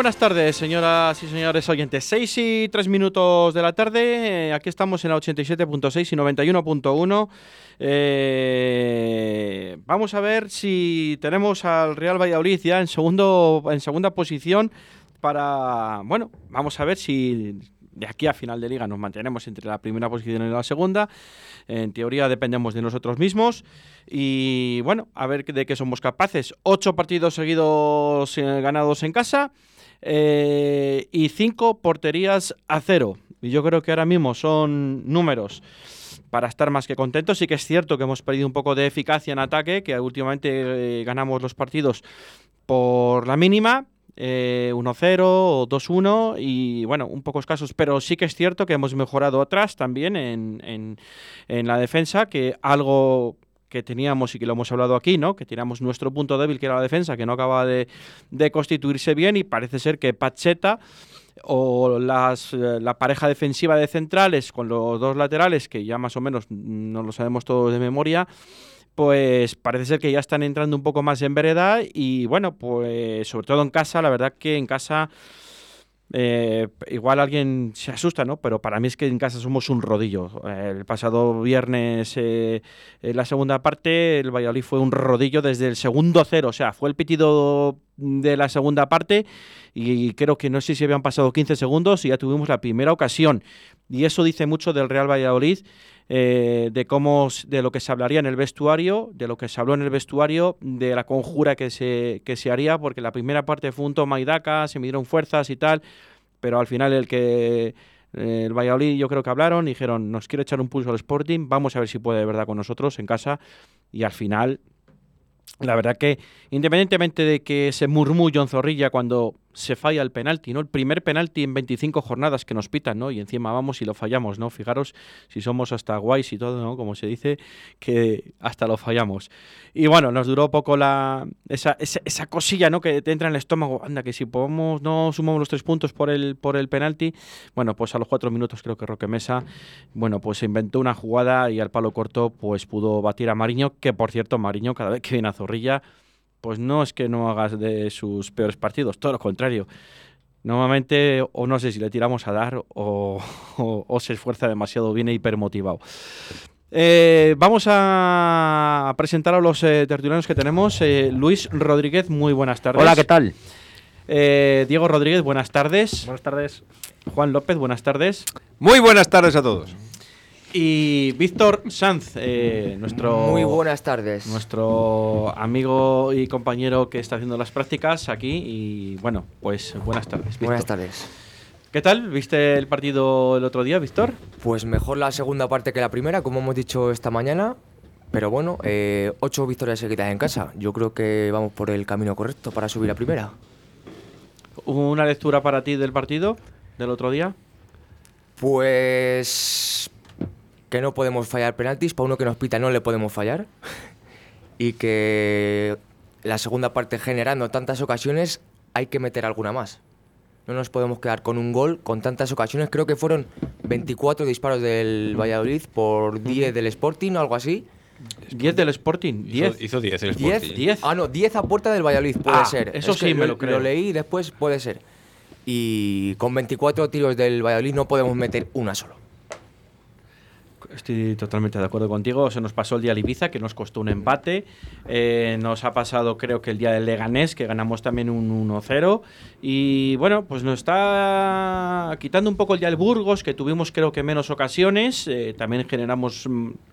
Buenas tardes, señoras y señores oyentes. 6 y 3 minutos de la tarde. Eh, aquí estamos en la 87.6 y 91.1. Eh, vamos a ver si tenemos al Real Valladolid ya en, segundo, en segunda posición para... Bueno, vamos a ver si de aquí a final de liga nos mantenemos entre la primera posición y la segunda. En teoría dependemos de nosotros mismos. Y bueno, a ver de qué somos capaces. Ocho partidos seguidos eh, ganados en casa. Eh, y cinco porterías a cero. Y yo creo que ahora mismo son números para estar más que contentos. Sí que es cierto que hemos perdido un poco de eficacia en ataque, que últimamente eh, ganamos los partidos por la mínima, 1-0 eh, o 2-1 y bueno, un pocos casos, pero sí que es cierto que hemos mejorado atrás también en, en la defensa, que algo que teníamos y que lo hemos hablado aquí, ¿no? Que teníamos nuestro punto débil, que era la defensa, que no acaba de, constituirse bien y parece ser que Pacheta o las, eh, la pareja defensiva de centrales con los dos laterales, que ya más o menos no lo sabemos todos de memoria, pues parece ser que ya están entrando un poco más en vereda y bueno, pues sobre todo en casa, la verdad que en casa eh, igual alguien se asusta, ¿no? Pero para mí es que en casa somos un rodillo. el pasado viernes, eh, en la segunda parte, el Valladolid fue un rodillo desde el segundo cero. O sea, fue el pitido de la segunda parte y creo que no sé si habían pasado 15 segundos y ya tuvimos la primera ocasión. Y eso dice mucho del Real Valladolid eh, de cómo de lo que se hablaría en el vestuario, de lo que se habló en el vestuario, de la conjura que se, que se haría, porque la primera parte fue un toma y daca, se midieron fuerzas y tal, pero al final el que eh, el Valladolid yo creo que hablaron, dijeron, nos quiere echar un pulso al Sporting, vamos a ver si puede de verdad con nosotros en casa, y al final la verdad que, independientemente de que se murmullo en Zorrilla cuando se falla el penalti, ¿no? El primer penalti en 25 jornadas que nos pitan, ¿no? Y encima vamos y lo fallamos, ¿no? Fijaros si somos hasta guays y todo, ¿no? Como se dice, que hasta lo fallamos. Y bueno, nos duró poco la esa, esa, cosilla, ¿no? Que te entra en el estómago. Anda, que si podemos, no sumamos los tres puntos por el, por el penalti. Bueno, pues a los cuatro minutos creo que Roque Mesa, bueno, pues se inventó una jugada y al palo corto, pues pudo batir a Mariño, que por cierto, Mariño cada vez que viene a Zorrilla pues no es que no hagas de sus peores partidos, todo lo contrario. Normalmente, o no sé si le tiramos a dar o, o, se esfuerza demasiado, viene hipermotivado. Eh, vamos a presentar a los eh, tertulianos que tenemos. Eh, Luis Rodríguez, muy buenas tardes. Hola, ¿qué tal? Eh, Diego Rodríguez, buenas tardes. Buenas tardes. Juan López, buenas tardes. Muy buenas tardes a todos. Y Víctor Sanz, eh, nuestro. Muy buenas tardes. Nuestro amigo y compañero que está haciendo las prácticas aquí. Y bueno, pues buenas tardes. Víctor. Buenas tardes. ¿Qué tal? ¿Viste el partido el otro día, Víctor? Pues mejor la segunda parte que la primera, como hemos dicho esta mañana. Pero bueno, eh, ocho victorias seguidas en casa. Yo creo que vamos por el camino correcto para subir a primera. ¿Una lectura para ti del partido del otro día? Pues que no podemos fallar penaltis, para uno que nos pita no le podemos fallar. y que la segunda parte generando tantas ocasiones hay que meter alguna más. No nos podemos quedar con un gol con tantas ocasiones. Creo que fueron 24 disparos del Valladolid por 10 del Sporting o algo así. 10 del Sporting, 10. Hizo 10 el Sporting. 10. 10. Ah, no, 10 a puerta del Valladolid, puede Ah, ser. eso Es sí que me lo creo. Lo leí y después puede ser. Y con 24 tiros del Valladolid no podemos meter una solo. Estoy totalmente de acuerdo contigo. Se nos pasó el día de Ibiza, que nos costó un empate. Eh, nos ha pasado, creo que el día del Leganés, que ganamos también un 1-0. Y bueno, pues nos está quitando un poco el día del Burgos, que tuvimos, creo que menos ocasiones. Eh, también generamos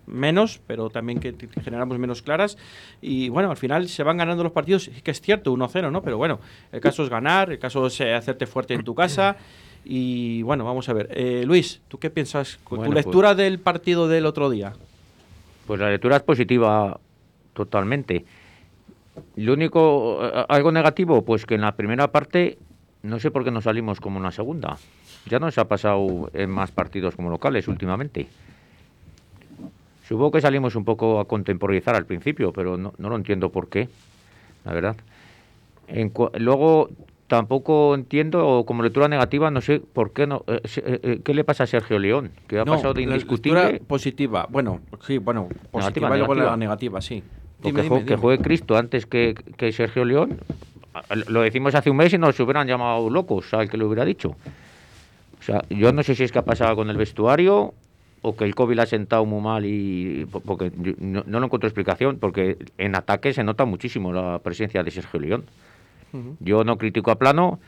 menos, pero también que generamos menos claras. Y bueno, al final se van ganando los partidos. Que es cierto, 1-0, ¿no? Pero bueno, el caso es ganar, el caso es eh, hacerte fuerte en tu casa. Y bueno, vamos a ver. Eh, Luis, ¿tú qué piensas? con Bueno, tu pues- lectura del partido del otro día. Pues la lectura es positiva totalmente. Lo único, algo negativo, pues que en la primera parte no sé por qué no salimos como en la segunda. Ya nos ha pasado en más partidos como locales últimamente. Supongo que salimos un poco a contemporizar al principio, pero no, no lo entiendo por qué, la verdad. En luego tampoco entiendo, o como lectura negativa, no sé por qué no. eh, eh, eh, ¿Qué le pasa a Sergio León? Que ha No, pasado de la indiscutible. lectura positiva. Bueno, sí, bueno, positiva y luego negativa. la negativa, sí. Dime, que, dime, jue- que juegue Cristo antes que, que Sergio León. Lo decimos hace un mes y nos hubieran llamado locos al que lo hubiera dicho. O sea, yo no sé si es que ha pasado con el vestuario o que el COVID ha sentado muy mal y po- porque no, no lo encuentro explicación porque en ataque se nota muchísimo la presencia de Sergio León. Yo no critico a Plano,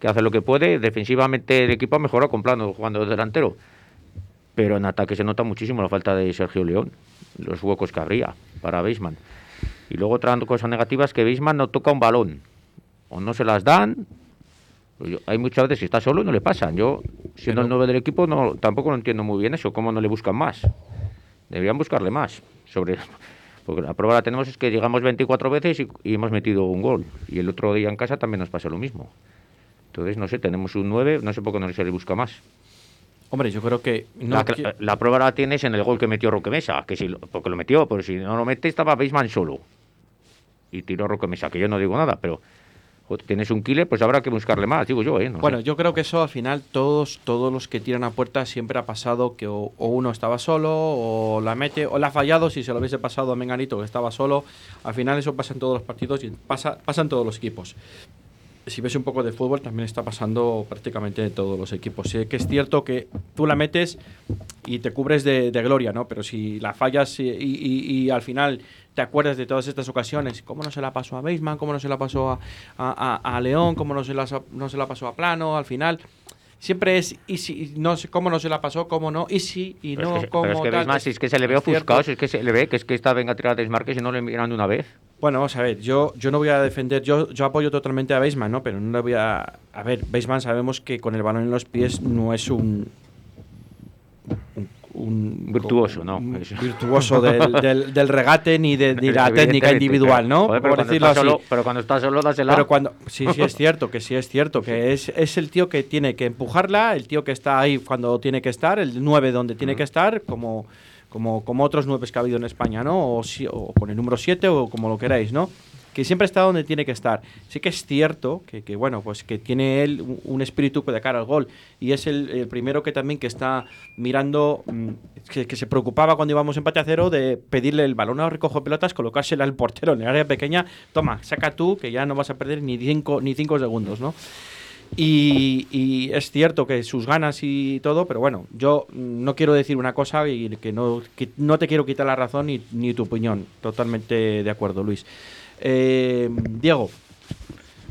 que hace lo que puede. Defensivamente el equipo ha mejorado con Plano jugando de delantero. Pero en ataque se nota muchísimo la falta de Sergio León, los huecos que habría para Beisman. Y luego otra cosa negativa es que Beisman no toca un balón. O no se las dan. Pues yo- hay muchas veces que está solo no le pasan. Yo, siendo el 9 del equipo, no, tampoco lo entiendo muy bien eso. ¿Cómo no le buscan más? Deberían buscarle más. Sobre, porque la prueba la tenemos es que llegamos 24 veces y, y hemos metido un gol. Y el otro día en casa también nos pasó lo mismo. Entonces, no sé, tenemos un 9, no sé por qué no se le busca más. Hombre, yo creo que. No la, prueba la tienes en el gol que metió Roque Mesa, que si porque lo metió, pero si no lo mete estaba Beisman solo. Y tiró Roque Mesa, que yo no digo nada, pero tienes un killer, pues habrá que buscarle más, digo yo, ¿eh? No Bueno, yo creo que eso al final todos todos los que tiran a puerta siempre ha pasado que o, o uno estaba solo o la mete o la ha fallado si se lo hubiese pasado a Menganito que estaba solo. Al final eso pasa en todos los partidos y pasa pasa en todos los equipos. Si ves un poco de fútbol también está pasando prácticamente en todos los equipos. Sí que es cierto que tú la metes y te cubres de, de gloria, ¿no? Pero si la fallas y, y- y al final te acuerdas de todas estas ocasiones, cómo no se la pasó a Beisman, cómo no se la pasó a, a- a- a León, cómo no se, la, no se la pasó a Plano, al final siempre es y si no sé cómo no se la pasó, cómo no, y si y Pero no es que, cómo pero es que tal. Si es que se le ve ofuscado, si es que se le ve que es que esta venga a tirar desmarques y no le miran de una vez. Bueno, vamos a ver, yo, yo no voy a defender, yo, yo apoyo totalmente a Beisman, ¿no? Pero no le voy a... A ver, Beisman sabemos que con el balón en los pies no es un... un- un- Virtuoso, ¿no? un virtuoso del, del- del regate ni de, ni la técnica individual. ¿no? Joder, pero, Por decirlo así. solo, pero cuando está solo, dásela. Pero cuando sí, sí es cierto, que sí es cierto, que es, es el tío que tiene que empujarla, el tío que está ahí cuando tiene que estar, el 9 donde tiene que estar, como, como, como otros 9 que ha habido en España, ¿no? O, si- o con el número 7 o como lo queráis, ¿no? Que siempre está donde tiene que estar. Sí que es cierto que, que, bueno, pues que tiene él un, un espíritu de cara al gol. Y es el, el primero que también que está mirando, mm, que, que se preocupaba cuando íbamos empate a cero de pedirle el balón a recojo pelotas, colocársela al portero en el área pequeña. Toma, saca tú, que ya no vas a perder ni cinco, ni cinco segundos, ¿no? Y, y es cierto que sus ganas y todo, pero bueno, yo no quiero decir una cosa y que no, que no te quiero quitar la razón ni, ni tu opinión. Totalmente de acuerdo, Luis. Eh, Diego,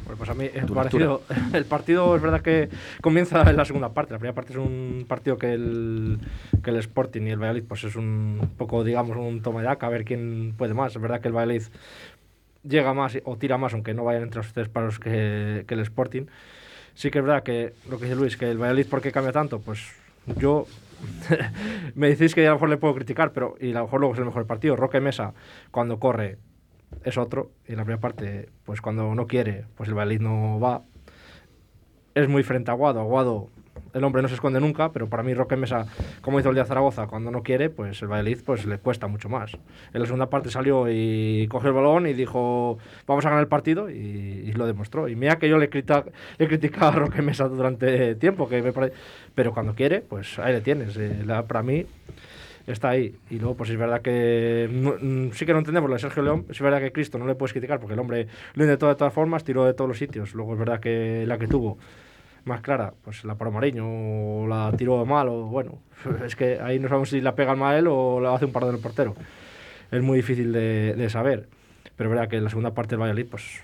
Bueno, pues a mí el Tu partido, el partido es verdad que comienza en la segunda parte. La primera parte es un partido que el, que el Sporting y el Valladolid pues es un poco, digamos, un toma de a ver quién puede más. Es verdad que el Valladolid llega más o tira más, aunque no vayan entre los tres palos que, que el Sporting. Sí que es verdad que lo que dice Luis, que el Valladolid, ¿por qué cambia tanto? Pues yo me decís que a lo mejor le puedo criticar, pero y a lo mejor luego es el mejor partido. Roque Mesa, cuando corre, es otro. Y en la primera parte, pues cuando no quiere, pues el Valladolid no va. Es muy frente a Aguado. Aguado, el hombre no se esconde nunca, pero para mí Roque Mesa, como hizo el día Zaragoza, cuando no quiere, pues el Valladolid pues, le cuesta mucho más. En la segunda parte salió y cogió el balón y dijo, vamos a ganar el partido, y, y lo demostró. Y mira que yo le, crita, le criticaba a Roque Mesa durante tiempo, que me pare- pero cuando quiere, pues ahí le tienes. Eh, la- para mí está ahí. Y luego, pues es verdad que mm, sí que no entendemos lo de Sergio León. Es verdad que Cristo no le puedes criticar porque el hombre lo intentó de todas formas, tiró de todos los sitios. Luego es verdad que la que tuvo más clara, pues la para Mariño, o la tiró mal, o bueno, es que ahí no sabemos si la pega mal él o la hace un par del portero. Es muy difícil de, de saber. Pero es verdad que en la segunda parte del Valladolid, pues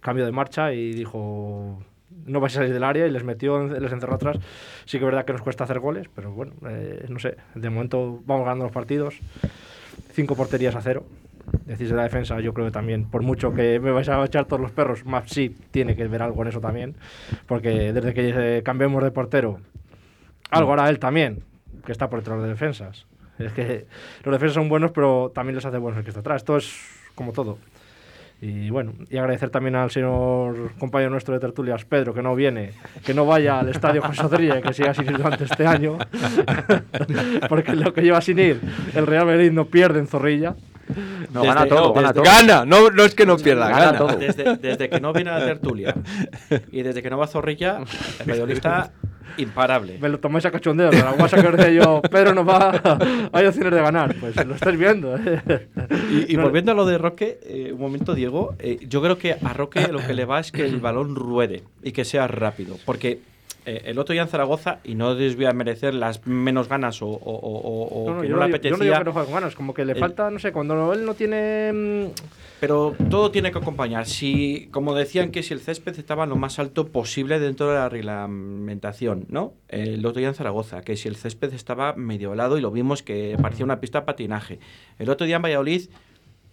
cambio de marcha y dijo no vais a salir del área y les metió, les encerró atrás. Sí que es verdad que nos cuesta hacer goles, pero bueno, eh, no sé, de momento vamos ganando los partidos. Cinco porterías a cero. Decís de la defensa, yo creo que también, por mucho que me vais a echar todos los perros, sí tiene que ver algo en eso también, porque desde que eh, cambiemos de portero, algo hará él también, que está por detrás de defensas. Es que los defensas son buenos, pero también les hace buenos el que está atrás. Esto es como todo. Y bueno, y agradecer también al señor compañero nuestro de tertulias, Pedro, que no viene, que no vaya al estadio José Zorrilla, que siga sin ir durante este año, porque lo que lleva sin ir, el Real Madrid no pierde en Zorrilla. No, Desde- gana todo, no, gana desde- todo. Gana, no, no es que no pierda, Gana gana. todo. Desde, desde que no viene a la tertulia y desde que no va a Zorrilla, el está imparable. Me lo tomáis a cachondeo, de la guasa que os decía yo, Pedro no va, hay opciones de ganar. Pues lo estáis viendo. ¿eh? Y, y No, volviendo a lo de Roque, eh, un momento, Diego, eh, yo creo que a Roque lo que le va es que el balón ruede y que sea rápido. Porque eh, el otro día en Zaragoza, y no les voy a merecer las menos ganas o, o- o- o No, no, que no le digo, yo no apetecía, digo que no juegue con ganas, como que le el- falta, no sé, cuando él no tiene. mm, pero todo tiene que acompañar. Si, como decían que si el césped estaba lo más alto posible dentro de la reglamentación, ¿no? El otro día en Zaragoza, que si el césped estaba medio helado y lo vimos que parecía una pista de patinaje. El otro día en Valladolid,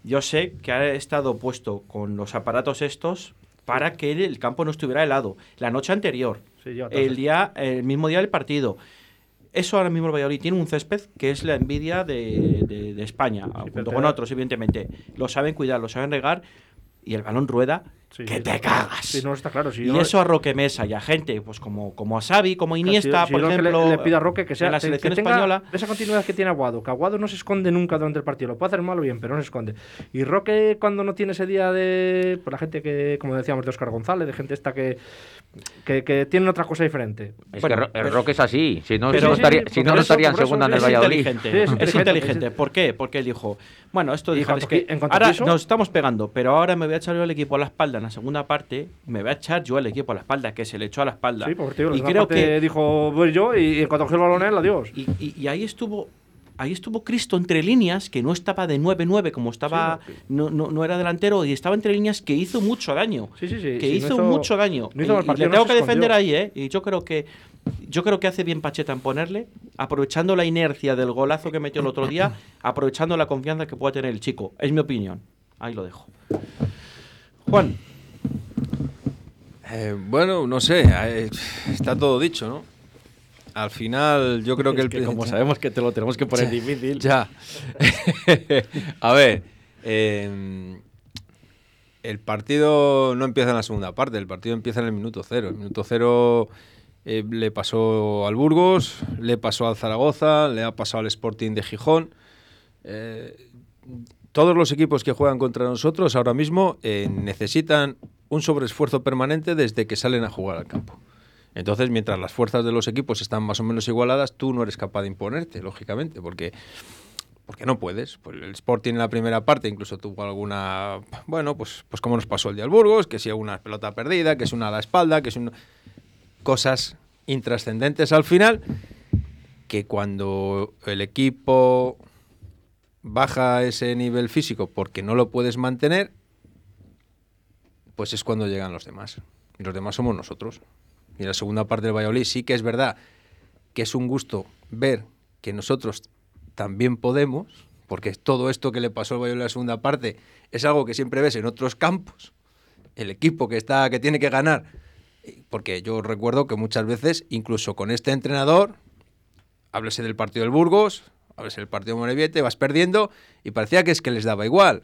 yo sé que ha estado puesto con los aparatos estos para que el campo no estuviera helado. La noche anterior, Sí, el día, el mismo día del partido. Eso ahora mismo el Valladolid tiene un césped que es la envidia de, de- de España, junto con da- otros, evidentemente. Lo saben cuidar, lo saben regar y el balón rueda Sí, que te cagas. Sí, no, está claro. Si y no- eso a Roque Mesa y a gente pues como, como a Xavi, como si- Iniesta, si por yo lo que le- ejemplo, le, pido a Roque que sea en la que- selección que tenga española. esa continuidad que tiene Aguado, que Aguado no se esconde nunca durante el partido, lo puede hacer mal o bien, pero no se esconde. Y Roque cuando no tiene ese día de por la gente que como decíamos de Oscar González, de gente esta que que, que tiene otra cosa diferente. Es Bueno, que el pues- Roque es así. Si no, Pero- si no estaría, sí, si no, estaría en segunda en el es es Valladolid. inteligente. Sí, es es inteligente, inteligente. sí, sí. ¿Por qué? Porque él dijo, bueno, esto dijo, es ahora nos estamos pegando, pero ahora me voy a echar yo el equipo a la espalda en la segunda parte, me voy a echar yo el equipo a la espalda, que se le echó a la espalda. Sí, porque digo, y creo que dijo voy yo y, en cuanto cogió el balón él, adiós. y, y- y ahí estuvo ahí estuvo Cristo entre líneas, que no estaba de 9-9 como estaba, Sí, no, no, no era delantero, y estaba entre líneas que hizo mucho daño. Sí, sí, sí. que sí, no hizo, mucho daño. hizo y, mal y partido, le tengo que defender escondió. ahí, ¿eh? Y yo creo que yo creo que hace bien Pacheta en ponerle, aprovechando la inercia del golazo que metió el otro día, aprovechando la confianza que pueda tener el chico. Es mi opinión. Ahí lo dejo. Juan, Eh, bueno, no sé, eh, está todo dicho, ¿no? Al final, yo creo que el. sabemos que te lo tenemos que poner difícil. Ya. A ver, eh, el partido no empieza en la segunda parte, el partido empieza en el minuto cero. El minuto cero eh, le pasó al Burgos, le pasó al Zaragoza, le ha pasado al Sporting de Gijón. Eh, todos los equipos que juegan contra nosotros ahora mismo eh, necesitan un sobreesfuerzo permanente desde que salen a jugar al campo. Entonces, mientras las fuerzas de los equipos están más o menos igualadas, tú no eres capaz de imponerte, lógicamente, porque porque no puedes. Pues el Sporting en la primera parte incluso tuvo alguna, bueno, pues, pues como nos pasó el día al Burgos, que si una pelota perdida, que es una a la espalda, que es una... cosas intrascendentes al final, que cuando el equipo baja ese nivel físico porque no lo puedes mantener, pues es cuando llegan los demás. Y los demás somos nosotros. Y la segunda parte del Valladolid sí que es verdad que es un gusto ver que nosotros también podemos, porque todo esto que le pasó al Valladolid en la segunda parte es algo que siempre ves en otros campos. El equipo que está que tiene que ganar, porque yo recuerdo que muchas veces, incluso con este entrenador, háblese del partido del Burgos, háblese del partido Moreviete, vas perdiendo y parecía que es que les daba igual.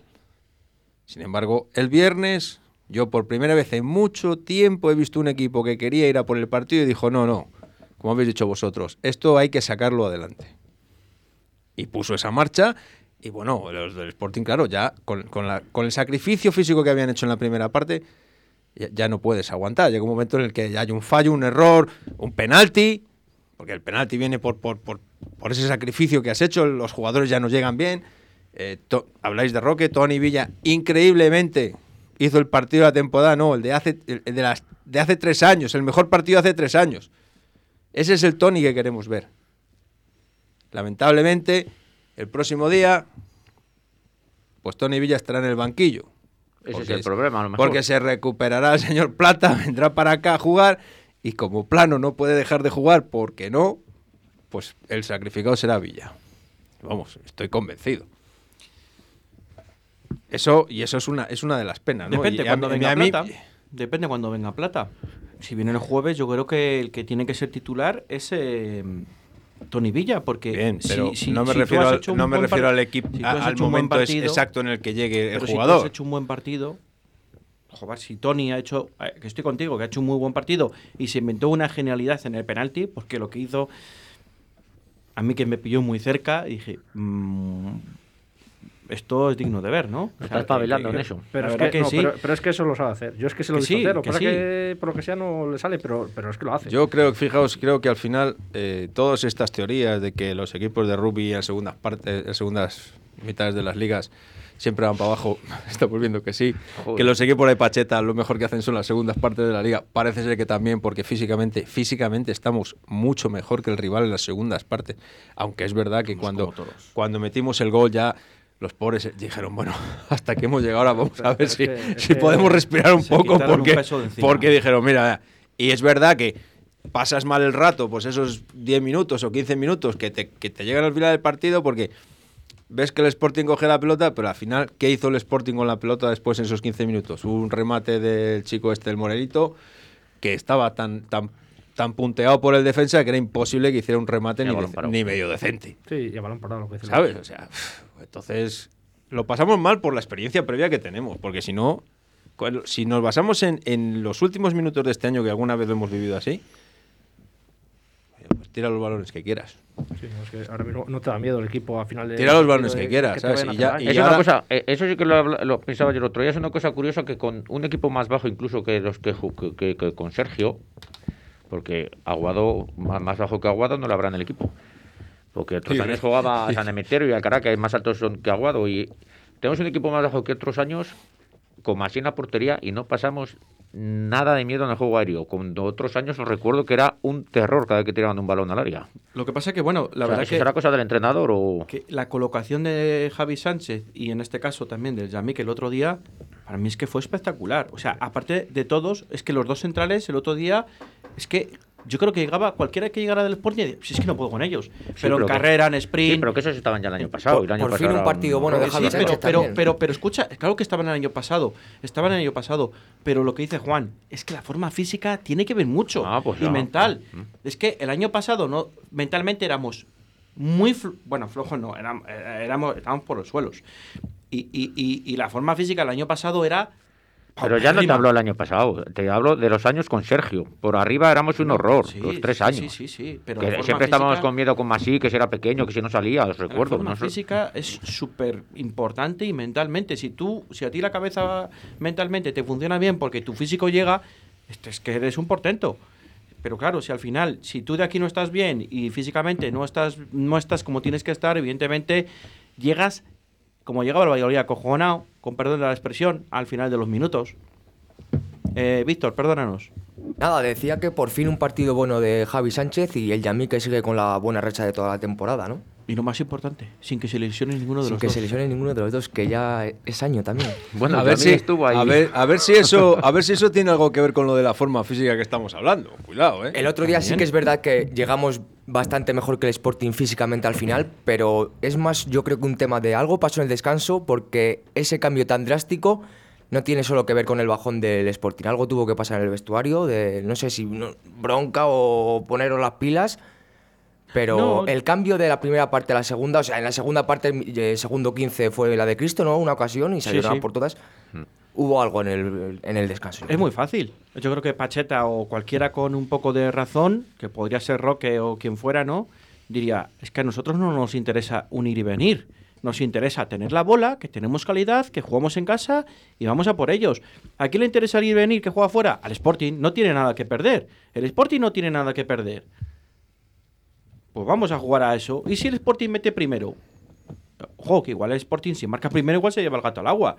Sin embargo, el viernes yo por primera vez en mucho tiempo he visto un equipo que quería ir a por el partido y dijo, no, no, como habéis dicho vosotros, esto hay que sacarlo adelante. Y puso esa marcha y bueno, los del Sporting, claro, ya con, con la- con el sacrificio físico que habían hecho en la primera parte, ya, ya no puedes aguantar. Llega un momento en el que ya hay un fallo, un error, un penalti, porque el penalti viene por, por, por, por ese sacrificio que has hecho, los jugadores ya no llegan bien. Eh, habláis de Roque, Tony Villa, increíblemente hizo el partido de la temporada, no, el de hace, el de las, de hace tres años, el mejor partido de hace tres años. Ese es el Tony que queremos ver. Lamentablemente, el próximo día, pues Tony Villa estará en el banquillo. Ese es el problema, a lo mejor. Porque se recuperará el señor Plata, vendrá para acá a jugar y como plano no puede dejar de jugar porque no, pues el sacrificado será Villa. Vamos, estoy convencido. Eso, y eso es una, es una de las penas, ¿no? Depende Y cuando venga a mí- Plata. Depende cuando venga Plata. Si viene el jueves, yo creo que el que tiene que ser titular es eh, Tony Villa, porque Bien, si- pero si- no me si refiero, al, no me refiero al equipo, si al momento partido- exacto en el que llegue el jugador. Si tú has hecho un buen partido, joder, si Tony ha hecho, eh, que estoy contigo, que ha hecho un muy buen partido y se inventó una genialidad en el penalti, porque lo que hizo, a mí que me pilló muy cerca, dije, mm, esto es digno de ver, ¿no? O sea, Está espabilando en eso. Pero es, que, no, sí. pero, pero es que eso lo sabe hacer. Yo es que se lo he Que visto sí, hacer. Lo que pasa sí. que por lo que sea no le sale, pero, pero es que lo hace. Yo creo, fijaos, creo que al final eh, todas estas teorías de que los equipos de rugby en segundas partes, en segundas mitades de las ligas siempre van para abajo, estamos viendo que sí. Joder. Que los equipos de Pacheta lo mejor que hacen son las segundas partes de la liga. Parece ser que también, porque físicamente, físicamente estamos mucho mejor que el rival en las segundas partes. Aunque es verdad que cuando, cuando metimos el gol ya los pobres dijeron, bueno, hasta que hemos llegado ahora vamos a ver si, si podemos respirar un poco un porque, porque dijeron, mira, y es verdad que pasas mal el rato, pues esos 10 minutos o 15 minutos que te, que te llegan al final del partido porque ves que el Sporting coge la pelota, pero al final, ¿qué hizo el Sporting con la pelota después en esos 15 minutos? Hubo un remate del chico este, el Morelito, que estaba tan, tan, tan punteado por el defensa que era imposible que hiciera un remate ni, ni medio decente. Sí, y balón parado lo que dice. ¿Sabes? O sea, entonces lo pasamos mal por la experiencia previa que tenemos, porque si no, si nos basamos en, en los últimos minutos de este año, que alguna vez lo hemos vivido así, tira los balones que quieras. Sí, no, es que ahora mismo no te da miedo el equipo a final de. Tira los balones de- que quieras, a Y ya- y. Es ahora- una cosa, eh, eso sí que lo, pensaba yo el otro día, es una cosa curiosa que con un equipo más bajo incluso que los que, ju- que, que- que con Sergio, porque Aguado, más, más bajo que Aguado no lo habrá en el equipo. Porque otros Sí, años sí. jugaba San Emeterio y Alcaraz, que más altos son que Aguado, y tenemos un equipo más bajo que otros años, con más en la portería, y no pasamos nada de miedo en el juego aéreo. Cuando otros años os recuerdo que era un terror cada vez que tiraban un balón al área. Lo que pasa que, bueno, la O sea, verdad ¿eso que... será cosa del entrenador o...? que la colocación de Javi Sánchez y en este caso también del Yamik el otro día, para mí es que fue espectacular. O sea, aparte de todos, es que los dos centrales el otro día, es que yo creo que llegaba, cualquiera que llegara del Sporting, si es que no puedo con ellos. pero, en carrera, en sprint. Sí, pero que esos estaban ya el año pasado. y el año por pasado fin un partido bueno de Sí, pero, pero, pero, pero escucha, claro que estaban el año pasado, estaban el año pasado, pero lo que dice Juan es que la forma física tiene que ver mucho Ah, pues y mental. Mm. Es que el año pasado no mentalmente éramos muy fl- bueno flojos no éramos, eh, éramos estábamos por los suelos y, y, y, y la forma física el año pasado era Pero ya no te hablo el año pasado, te hablo de los años con Sergio. Por arriba éramos un horror, Sí, los tres años. sí sí sí pero Que la siempre estábamos con miedo con Masí, que si era pequeño, que si no salía, os La recuerdo. forma ¿no? física es súper importante y mentalmente. Si tú, si a ti la cabeza mentalmente te funciona bien porque tu físico llega, este es que eres un portento. Pero claro, si al final, si tú de aquí no estás bien y físicamente no estás, no estás como tienes que estar, evidentemente llegas, como llegaba el Valladolid acojonado, con perdón de la expresión, al final de los minutos. Eh, Víctor, perdónanos. Nada, decía que por fin un partido bueno de Javi Sánchez y el Yamí que sigue con la buena racha de toda la temporada, ¿no? Y lo más importante, sin que se lesione ninguno de Sin los que dos. se lesione ninguno de los dos, que ya es año también. Bueno, a ver si estuvo ahí. A ver, a ver si eso, a ver si eso tiene algo que ver con lo de la forma física que estamos hablando. Cuidado, eh. El otro día sí que es verdad que llegamos bastante mejor que el Sporting físicamente al final, pero es más yo creo que un tema de algo pasó en el descanso porque ese cambio tan drástico no tiene solo que ver con el bajón del Sporting. Algo tuvo que pasar en el vestuario, de no sé si bronca o poneros las pilas. Pero No. el cambio de la primera parte a la segunda, o sea, en la segunda parte, el eh, segundo 15 fue la de Cristo, ¿no? Una ocasión y salieron sí. por todas. Hubo algo en el, en el descanso. Es muy fácil. Yo creo que Pacheta o cualquiera con un poco de razón, que podría ser Roque o quien fuera, ¿no? Diría, es que a nosotros no nos interesa un ir y venir. Nos interesa tener la bola, que tenemos calidad, que jugamos en casa y vamos a por ellos. ¿A quién le interesa ir y venir que juega fuera? Al Sporting. No tiene nada que perder. El Sporting no tiene nada que perder. Pues vamos a jugar a eso. ¿Y si el Sporting mete primero? Ojo, que igual el Sporting, si marca primero, igual se lleva el gato al agua.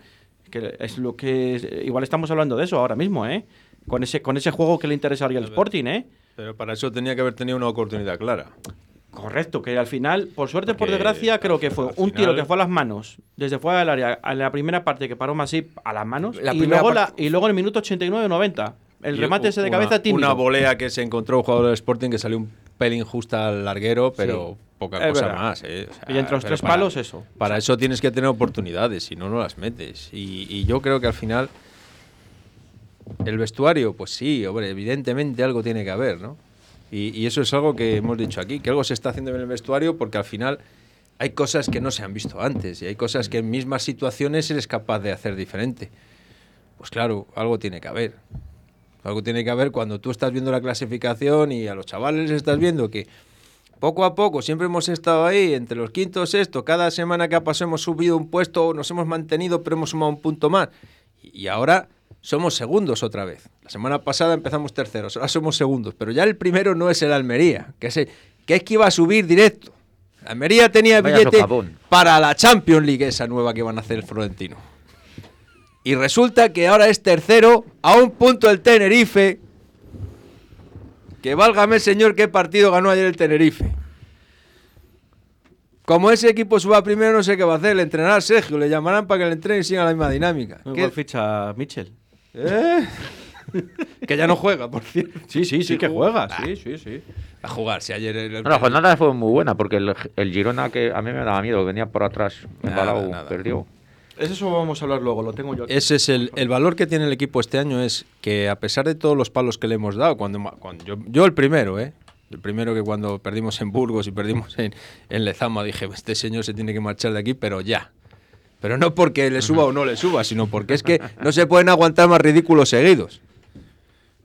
Que es lo que. Igual estamos hablando de eso ahora mismo, ¿eh? Con ese, con ese juego que le interesaría al Sporting, ¿eh? Pero para eso tenía que haber tenido una oportunidad clara. Correcto, que al final, por suerte, por desgracia, creo que fue un tiro que fue a las manos, desde fuera del área, a la primera parte que paró Masip a las manos, La y, luego la- y luego en el minuto 89-90. El remate ese de cabeza tímido. Una volea que se encontró un jugador del Sporting que salió un pelín justa al larguero, pero poca Es cosa verdad. más. eh. O sea, Y entre los tres para- palos, eso. Para eso tienes que tener oportunidades, si no, no las metes. Y, y yo creo que al final. El vestuario, pues sí, hombre, evidentemente algo tiene que haber, ¿no? Y, y eso es algo que hemos dicho aquí, que algo se está haciendo en el vestuario porque al final hay cosas que no se han visto antes y hay cosas que en mismas situaciones eres capaz de hacer diferente. Pues claro, algo tiene que haber. Algo tiene que haber cuando tú estás viendo la clasificación y a los chavales les estás viendo que poco a poco siempre hemos estado ahí entre los quintos, sexto, cada semana que ha pasado hemos subido un puesto, nos hemos mantenido, pero hemos sumado un punto más. Y ahora somos segundos otra vez. La semana pasada empezamos terceros, ahora somos segundos, pero ya el primero no es el Almería, que es, el- que, es que iba a subir directo. Almería tenía Vaya billete socavón. para la Champions League esa nueva que van a hacer el Florentino. Y resulta que ahora es tercero a un punto el Tenerife. Que válgame señor qué partido ganó ayer el Tenerife. Como ese equipo suba primero, no sé qué va a hacer. Le entrenará a Sergio, le llamarán para que le entrene y siga la misma dinámica. ¿Qué- ficha Mitchell. ¿Eh? que ya no juega, por cierto. Sí, sí, sí que juega. Ah. Sí, sí, sí. A jugar, si ayer el, No, la jornada fue muy buena porque el, el Girona, que a mí me daba miedo, venía por atrás, Nada, embalado, nada. perdió. Eso vamos a hablar luego, lo tengo yo aquí. Ese es el, el valor que tiene el equipo este año es que a pesar de todos los palos que le hemos dado, cuando, cuando yo, yo el primero, ¿eh? El primero que cuando perdimos en Burgos y perdimos en, en Lezama dije, este señor se tiene que marchar de aquí, pero ya. Pero no porque le suba o no le suba, sino porque es que no se pueden aguantar más ridículos seguidos.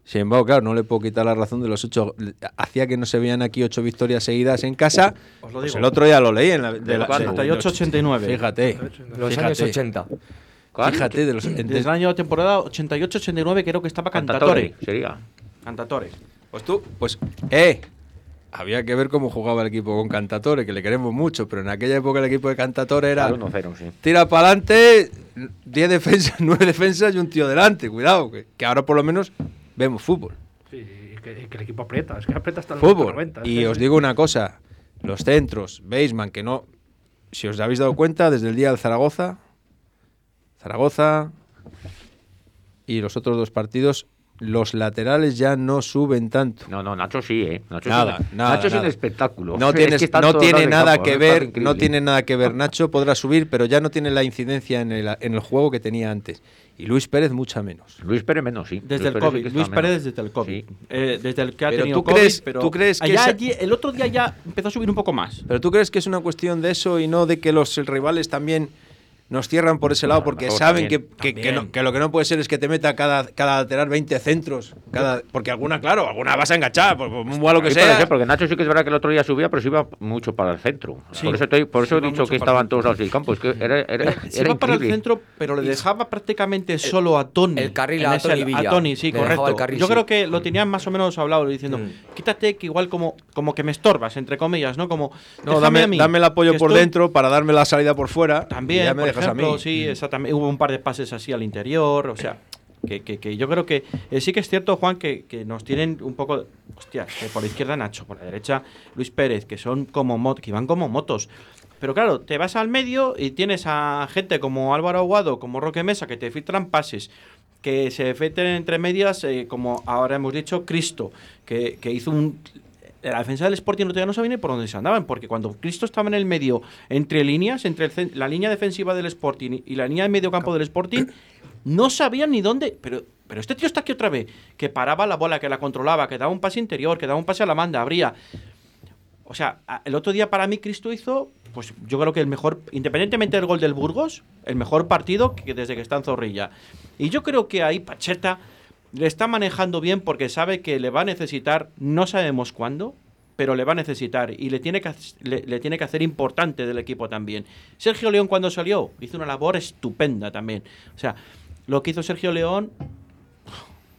Sin embargo, claro, no le puedo quitar la razón de los ocho. Hacía que no se veían aquí ocho victorias seguidas en casa. Os lo Pues el otro ya lo leí en la, de la- cuándo? de- 88-89. Fíjate. Los fíjate, años 80. ¿Cuál? Fíjate de los. Desde el año de temporada 88-89 creo que estaba Cantatore, Cantatore. sería. Cantatore. Pues tú, pues, eh, había que ver cómo jugaba el equipo con Cantatore, que le queremos mucho, pero en aquella época el equipo de Cantatore era Al 1-0, sí. tira para adelante, 10 defensas, 9 defensas y un tío delante, cuidado, que, que ahora por lo menos vemos fútbol. Sí, y que, y que el equipo aprieta, es que aprieta hasta el Fútbol. 90. es Y que- os digo una cosa, los centros, Baseman, que no, si os habéis dado cuenta, desde el día del Zaragoza, Zaragoza y los otros dos partidos, los laterales ya no suben tanto. No, no, Nacho sí, ¿eh? Nacho Nada, es nada, Nacho es un espectáculo. No, Es tienes, que está no tiene nada campo, que es ver, no tiene nada que ver. Nacho podrá subir, pero ya no tiene la incidencia en el, en el juego que tenía antes. Y Luis Pérez mucha menos. Luis Pérez menos, sí. Desde Luis el sí COVID. Luis Pérez menos. desde el COVID. Sí. Eh, desde el que ha Pero tenido tú COVID. crees- pero tú crees que allá allí- el otro día ya empezó a subir un poco más. Pero tú crees que es una cuestión de eso y no de que los rivales también nos cierran por ese lado porque saben que, que- que También. no- que lo que no puede ser es que te meta cada, cada lateral 20 centros. Cada, porque alguna, claro, alguna vas a enganchar, por, por muy malo que sea. ser, porque Nacho sí que es verdad que el otro día subía, pero se iba mucho para el centro. Sí. Por eso, estoy- por eso he dicho que para estaba el en todos lados del campo. Es que era, era, se era iba para el centro, pero le dejaba prácticamente solo a Tony. el carril en a ese- Tony Villa. A Tony, sí, Le correcto. carril, Yo sí. creo que lo tenían más o menos hablado, diciendo, Mm. quítate que igual como, como que me estorbas, entre comillas, ¿no? Como, No, dame, a mí, dame el apoyo por estoy- dentro para darme la salida por fuera. También, ejemplo, a mí. sí, exactamente. Hubo un par de pases así al interior, o sea, que, que- que yo creo que eh, sí que es cierto, Juan, que, que nos tienen un poco, hostia, que por la izquierda Nacho, por la derecha Luis Pérez, que son como mot que van como motos. Pero claro, te vas al medio y tienes a gente como Álvaro Aguado, como Roque Mesa, que te filtran pases, que se filtran entre medias, eh, como ahora hemos dicho, Cristo, que, que hizo un... La defensa del Sporting día no sabía ni por dónde se andaban, porque cuando Cristo estaba en el medio, entre líneas, entre el la línea defensiva del Sporting y la línea de medio campo del Sporting, no sabían ni dónde. Pero, pero este tío está aquí otra vez, que paraba la bola, que la controlaba, que daba un pase interior, que daba un pase a la banda, abría. O sea, el otro día para mí Cristo hizo, pues yo creo que el mejor, independientemente del gol del Burgos, el mejor partido que desde que está en Zorrilla. Y yo creo que ahí Pacheta le está manejando bien porque sabe que le va a necesitar, no sabemos cuándo, pero le va a necesitar y le tiene que, le, le tiene que hacer importante del equipo también. Sergio León cuando salió hizo una labor estupenda también. O sea, lo que hizo Sergio León,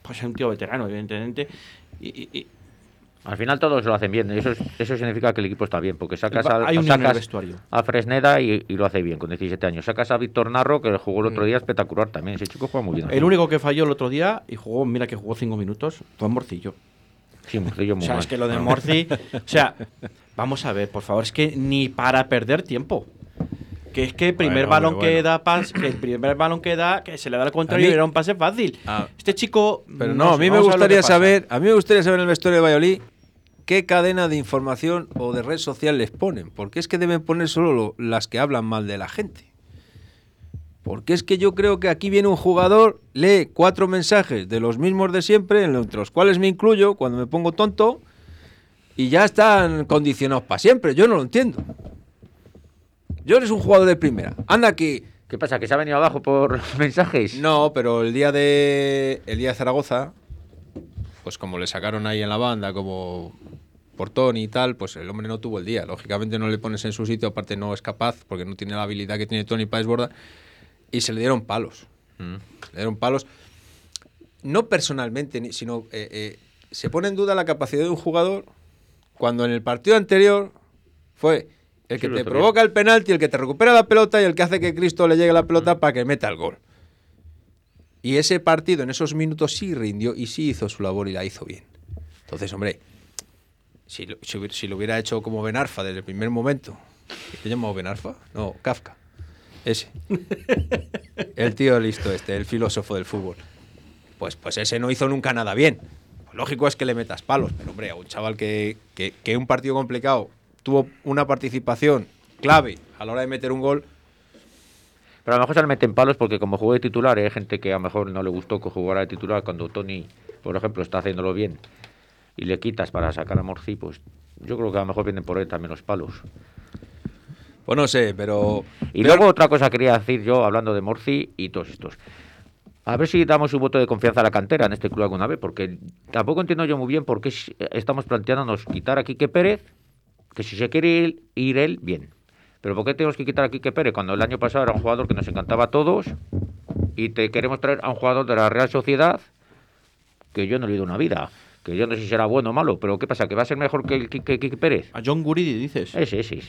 pues es un tío veterano, evidentemente. Al final todos lo hacen bien. Eso, es- eso significa que el equipo está bien, porque sacas a, hay sacas vestuario. a Fresneda y, y lo hace bien con 17 años. Sacas a Víctor Narro, que jugó el Mm. otro día espectacular también. Ese chico juega muy bien. El único que falló el otro día y jugó, mira que jugó cinco minutos, fue Morcillo. Sí, Morcillo O muy sea, mal. es que lo de. Morci. o sea, vamos a ver, por favor, es que ni para perder tiempo. Que es que el primer Bueno, balón hombre, que bueno. da pas, que el primer balón que da, que se le da al contrario mí- y era un pase fácil. Ah. Este chico. Pero no, a mí me gustaría saber, a mí me gustaría saber en el vestuario de Valladolid qué cadena de información o de red social les ponen, porque es que deben poner solo lo- las que hablan mal de la gente. Porque es que yo creo que aquí viene un jugador, lee cuatro mensajes de los mismos de siempre, entre los cuales me incluyo cuando me pongo tonto, y ya están condicionados para siempre. Yo no lo entiendo. Yo eres un jugador de primera. Anda aquí. ¿Qué pasa? ¿Que se ha venido abajo por mensajes? No, pero el día de el día de Zaragoza, pues como le sacaron ahí en la banda, como portón y tal, pues el hombre no tuvo el día. Lógicamente no le pones en su sitio, aparte no es capaz, porque no tiene la habilidad que tiene Tony para desbordar, y se le dieron palos. Mm. Le dieron palos, no personalmente, sino eh, eh, se pone en duda la capacidad de un jugador cuando en el partido anterior fue el que Sí, te provoca el penalti, el que te recupera la pelota y el que hace que Cristo le llegue la pelota para que meta el gol. Y ese partido en esos minutos sí rindió y sí hizo su labor y la hizo bien. Entonces, hombre, si lo, si lo hubiera hecho como Benarfa desde el primer momento. ¿Se llamado Benarfa? No, Kafka. Ese. El tío listo este, el filósofo del fútbol. Pues, pues ese no hizo nunca nada bien. Pues lógico es que le metas palos, pero hombre, a un chaval que, que, que un partido complicado tuvo una participación clave a la hora de meter un gol, Pero a lo mejor se le meten palos porque como jugó de titular, hay gente que a lo mejor no le gustó que jugara de titular cuando Tony, por ejemplo, está haciéndolo bien y le quitas para sacar a Morci, pues yo creo que a lo mejor vienen por él también los palos. pues no sé, pero... Y luego otra cosa quería decir yo, hablando de Morci y todos estos. A ver si damos un voto de confianza a la cantera en este club alguna vez, porque tampoco entiendo yo muy bien por qué estamos planteándonos quitar a Quique Pérez, que si se quiere ir él, bien. Pero ¿por qué tenemos que quitar a Quique Pérez cuando el año pasado era un jugador que nos encantaba a todos y te queremos traer a un jugador de la Real Sociedad que yo no le he ido una vida? Que yo no sé si será bueno o malo, pero ¿qué pasa? ¿Que va a ser mejor que que Quique Pérez? A John Guridi dices. Ese, ese.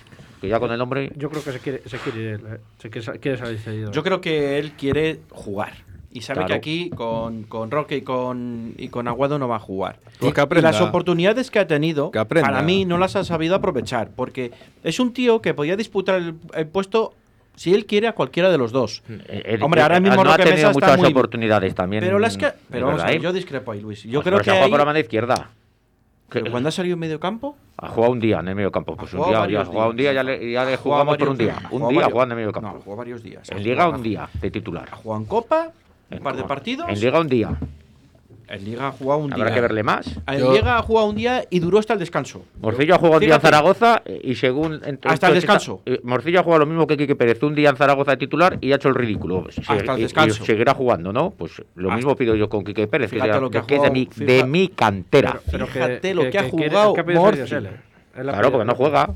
Que ya con el nombre... Yo creo que se quiere, se quiere, ir, eh, se quiere, sa- quiere salir cedido. Yo creo que él quiere jugar. Y sabe Claro. que aquí con, con Roque y con, y con Aguado no va a jugar. Pues que las oportunidades que ha tenido, Que para mí no las ha sabido aprovechar. Porque es un tío que podía disputar el, el puesto, si él quiere, a cualquiera de los dos. Eh, eh, Hombre, ahora eh, mismo no ha tenido Mesa está muchas muy- oportunidades también. Pero las que. Pero vamos ver, yo discrepo ahí, Luis. Yo Pues, creo que. ahí- por la banda izquierda. pero cuando ha salido en medio campo, Ha jugado un día en el medio campo. Pues un día, ha jugado un día, ya le, ya le jugamos por un día. días. Un día jugando en medio No, campo. jugó varios días. en Liga un día de titular. En Copa, un par de partidos. En Liga un día. En Liga ha jugado un Habrá día. que verle más. En Yo- Liga ha jugado un día y duró hasta el descanso. Morcillo ha jugado un día en. Zaragoza y según... entre- Hasta el está- descanso. eh, Morcillo ha jugado lo mismo que Quique Pérez, un día en Zaragoza de titular y ha hecho el ridículo. Se- Hasta el y- y descanso. seguirá jugando, ¿no? Pues lo Hasta- mismo pido yo con Quique Pérez, que, Fíjate sea- lo que ha que es de mi, fija- de mi cantera. Pero Fíjate lo que ha jugado que ha pedido Morci. Dios él. Él ha Claro, porque no juega.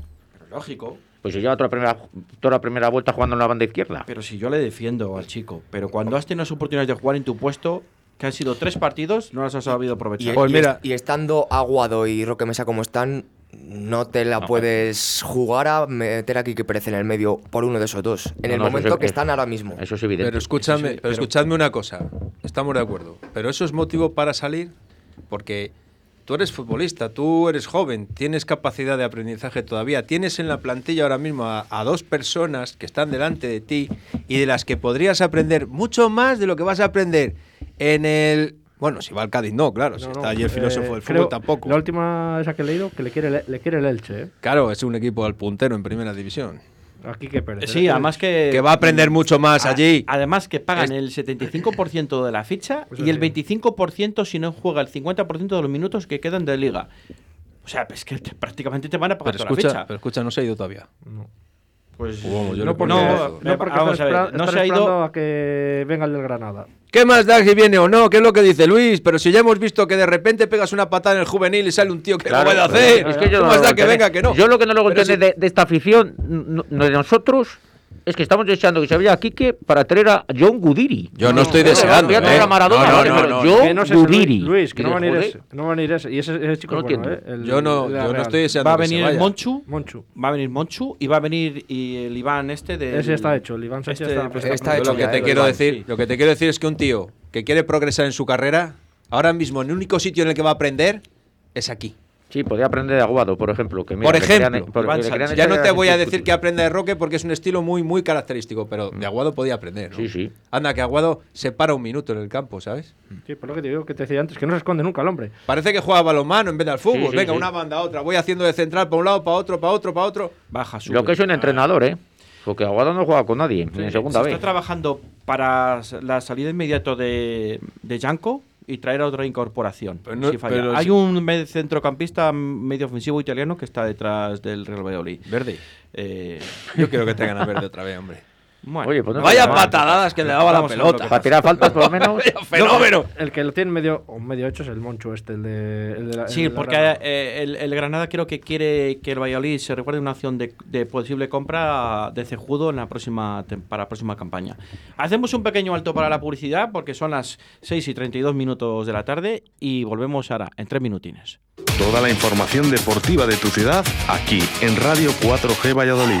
Lógico. Pues si lleva toda la primera, toda la primera vuelta jugando en la banda izquierda. Pero si yo le defiendo al chico, pero cuando has tenido las oportunidades de jugar en tu puesto, que han sido tres partidos, no las has sabido Y, aprovechar. Pues y mira. es- y estando Aguado y Roque Mesa como están, no te la puedes jugar a meter aquí que Pérez en el medio por uno de esos dos. En No, el no, momento es- que están ahora mismo. Eso es evidente. Pero escúchame, pero- escuchadme una cosa. Estamos de acuerdo. Pero eso es motivo para salir porque tú eres futbolista, tú eres joven, tienes capacidad de aprendizaje todavía, tienes en la plantilla ahora mismo a, a dos personas que están delante de ti y de las que podrías aprender mucho más de lo que vas a aprender en el... Bueno, si va al Cádiz, no, claro. si no, está allí el filósofo eh, del fútbol, tampoco. La última esa que he leído, que le quiere, le quiere el Elche, ¿eh? Claro, es un equipo al puntero en primera división. Aquí que Pérez. Sí, ¿eh? además que... Que va a aprender mucho más A- allí. Además que pagan el 75% de la ficha Eso y el sí. 25% si no juega el 50% de los minutos que quedan de liga. O sea, es que te- prácticamente te van a pagar Pero toda la ficha. pero escucha, no se ha ido todavía. Pues yo no porque, no, eso. no porque vamos a ver, no se ha ido- esperando a que venga el del Granada. ¿Qué más da si viene o no? ¿Qué es lo que dice Luis? Pero si ya hemos visto que de repente pegas una patada en el juvenil y sale un tío que Claro, no puede hacer. es que yo ¿Qué no más lo da que venga que no? Yo lo que no lo entiendo si- de, de esta afición, no, no de nosotros, es que estamos deseando que se vaya a Quique para traer a John Gudiri. Yo no estoy Voy a deseando, traer ¿eh? a Maradona, No, no, pero John que no sé ese Gudiri. Luis, que no va a venir Joder, ese. No va a venir ese. Y ese, ese chico No es bueno, entiendo. ¿eh? El- Yo no, yo no estoy deseando va a que se venir el vaya. Monchu, Monchu. va a venir Monchu y va a venir y el Iván este de Ese está hecho, el Iván Sánchez Este- está, está hecho lo que ya, te eh, quiero Iván, decir, sí. lo que te quiero decir es que un tío que quiere progresar en su carrera, ahora mismo el único sitio en el que va a aprender es aquí. Sí, podría aprender de Aguado, por ejemplo. Que mira, Por ejemplo, Sánchez. Ya no te voy a decir que aprenda de Roque porque es un estilo muy muy característico, pero de Aguado podía aprender, ¿no? Sí, sí. Anda, que Aguado se para un minuto en el campo, ¿sabes? Sí, por lo que te digo que te decía antes, que no se esconde nunca el hombre. Parece que juega balonmano en vez de al fútbol. Sí, sí, Venga, sí. una banda a otra. Voy haciendo de central para un lado, para otro, para otro, para otro. baja su Lo que es un entrenador, ¿eh? Porque Aguado no juega con nadie en segunda se vez. está trabajando para la salida inmediata de, de Janko y traer a otra incorporación. Pero no- si falla. pero Hay si- un centrocampista medio ofensivo italiano que está detrás del Real Valladolid. Verde. Eh, Yo quiero que traigan a Verde otra vez, hombre. Bueno, Oye, pues no Vaya patadadas que le daba la pelota. Para tirar faltas, por lo menos. ¡Fenómeno! El que lo tiene medio, o medio hecho es el Monchu este, el de, el de la, el Sí, de porque Granada. eh, el, el Granada creo que quiere que el Valladolid se recuerde una acción de, de posible compra de Cejudo en la próxima para la próxima campaña. Hacemos un pequeño alto para la publicidad porque son las 6 y 32 minutos de la tarde y volvemos ahora en tres minutines. Toda la información deportiva de tu ciudad aquí en Radio 4G Valladolid.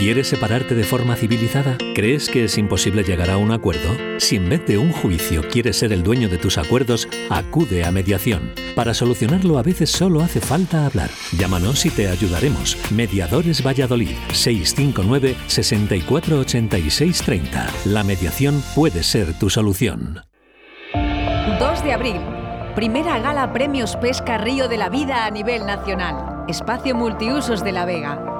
¿Quieres separarte de forma civilizada? ¿Crees que es imposible llegar a un acuerdo? Si en vez de un juicio quieres ser el dueño de tus acuerdos, acude a mediación. Para solucionarlo a veces solo hace falta hablar. Llámanos y te ayudaremos. Mediadores Valladolid 659 648630. La mediación puede ser tu solución. 2 de abril. Primera gala Premios Pesca Río de la Vida a nivel nacional. Espacio Multiusos de La Vega.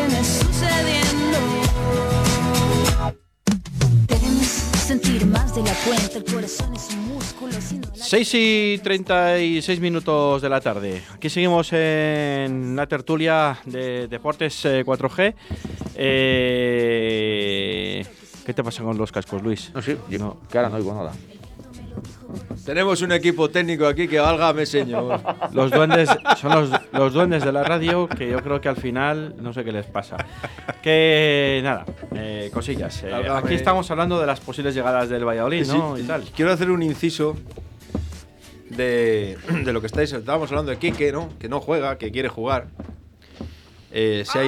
sentir más de la cuenta, el corazón es un músculo. Si no la 6 y 36 minutos de la tarde. Aquí seguimos en la tertulia de Deportes eh, 4G. Eh, ¿Qué te pasa con los cascos, Luis? No sé, yo- que ahora no oigo nada. Tenemos un equipo técnico aquí que válgame, señor. Los duendes son los, los duendes de la radio que yo creo que al final no sé qué les pasa. Que nada, eh, cosillas. Eh, aquí estamos hablando de las posibles llegadas del Valladolid, ¿no? Sí, y tal. Quiero hacer un inciso de, de lo que estáis. Estábamos hablando de Quique, ¿no? Que no juega, que quiere jugar. Eh, se ha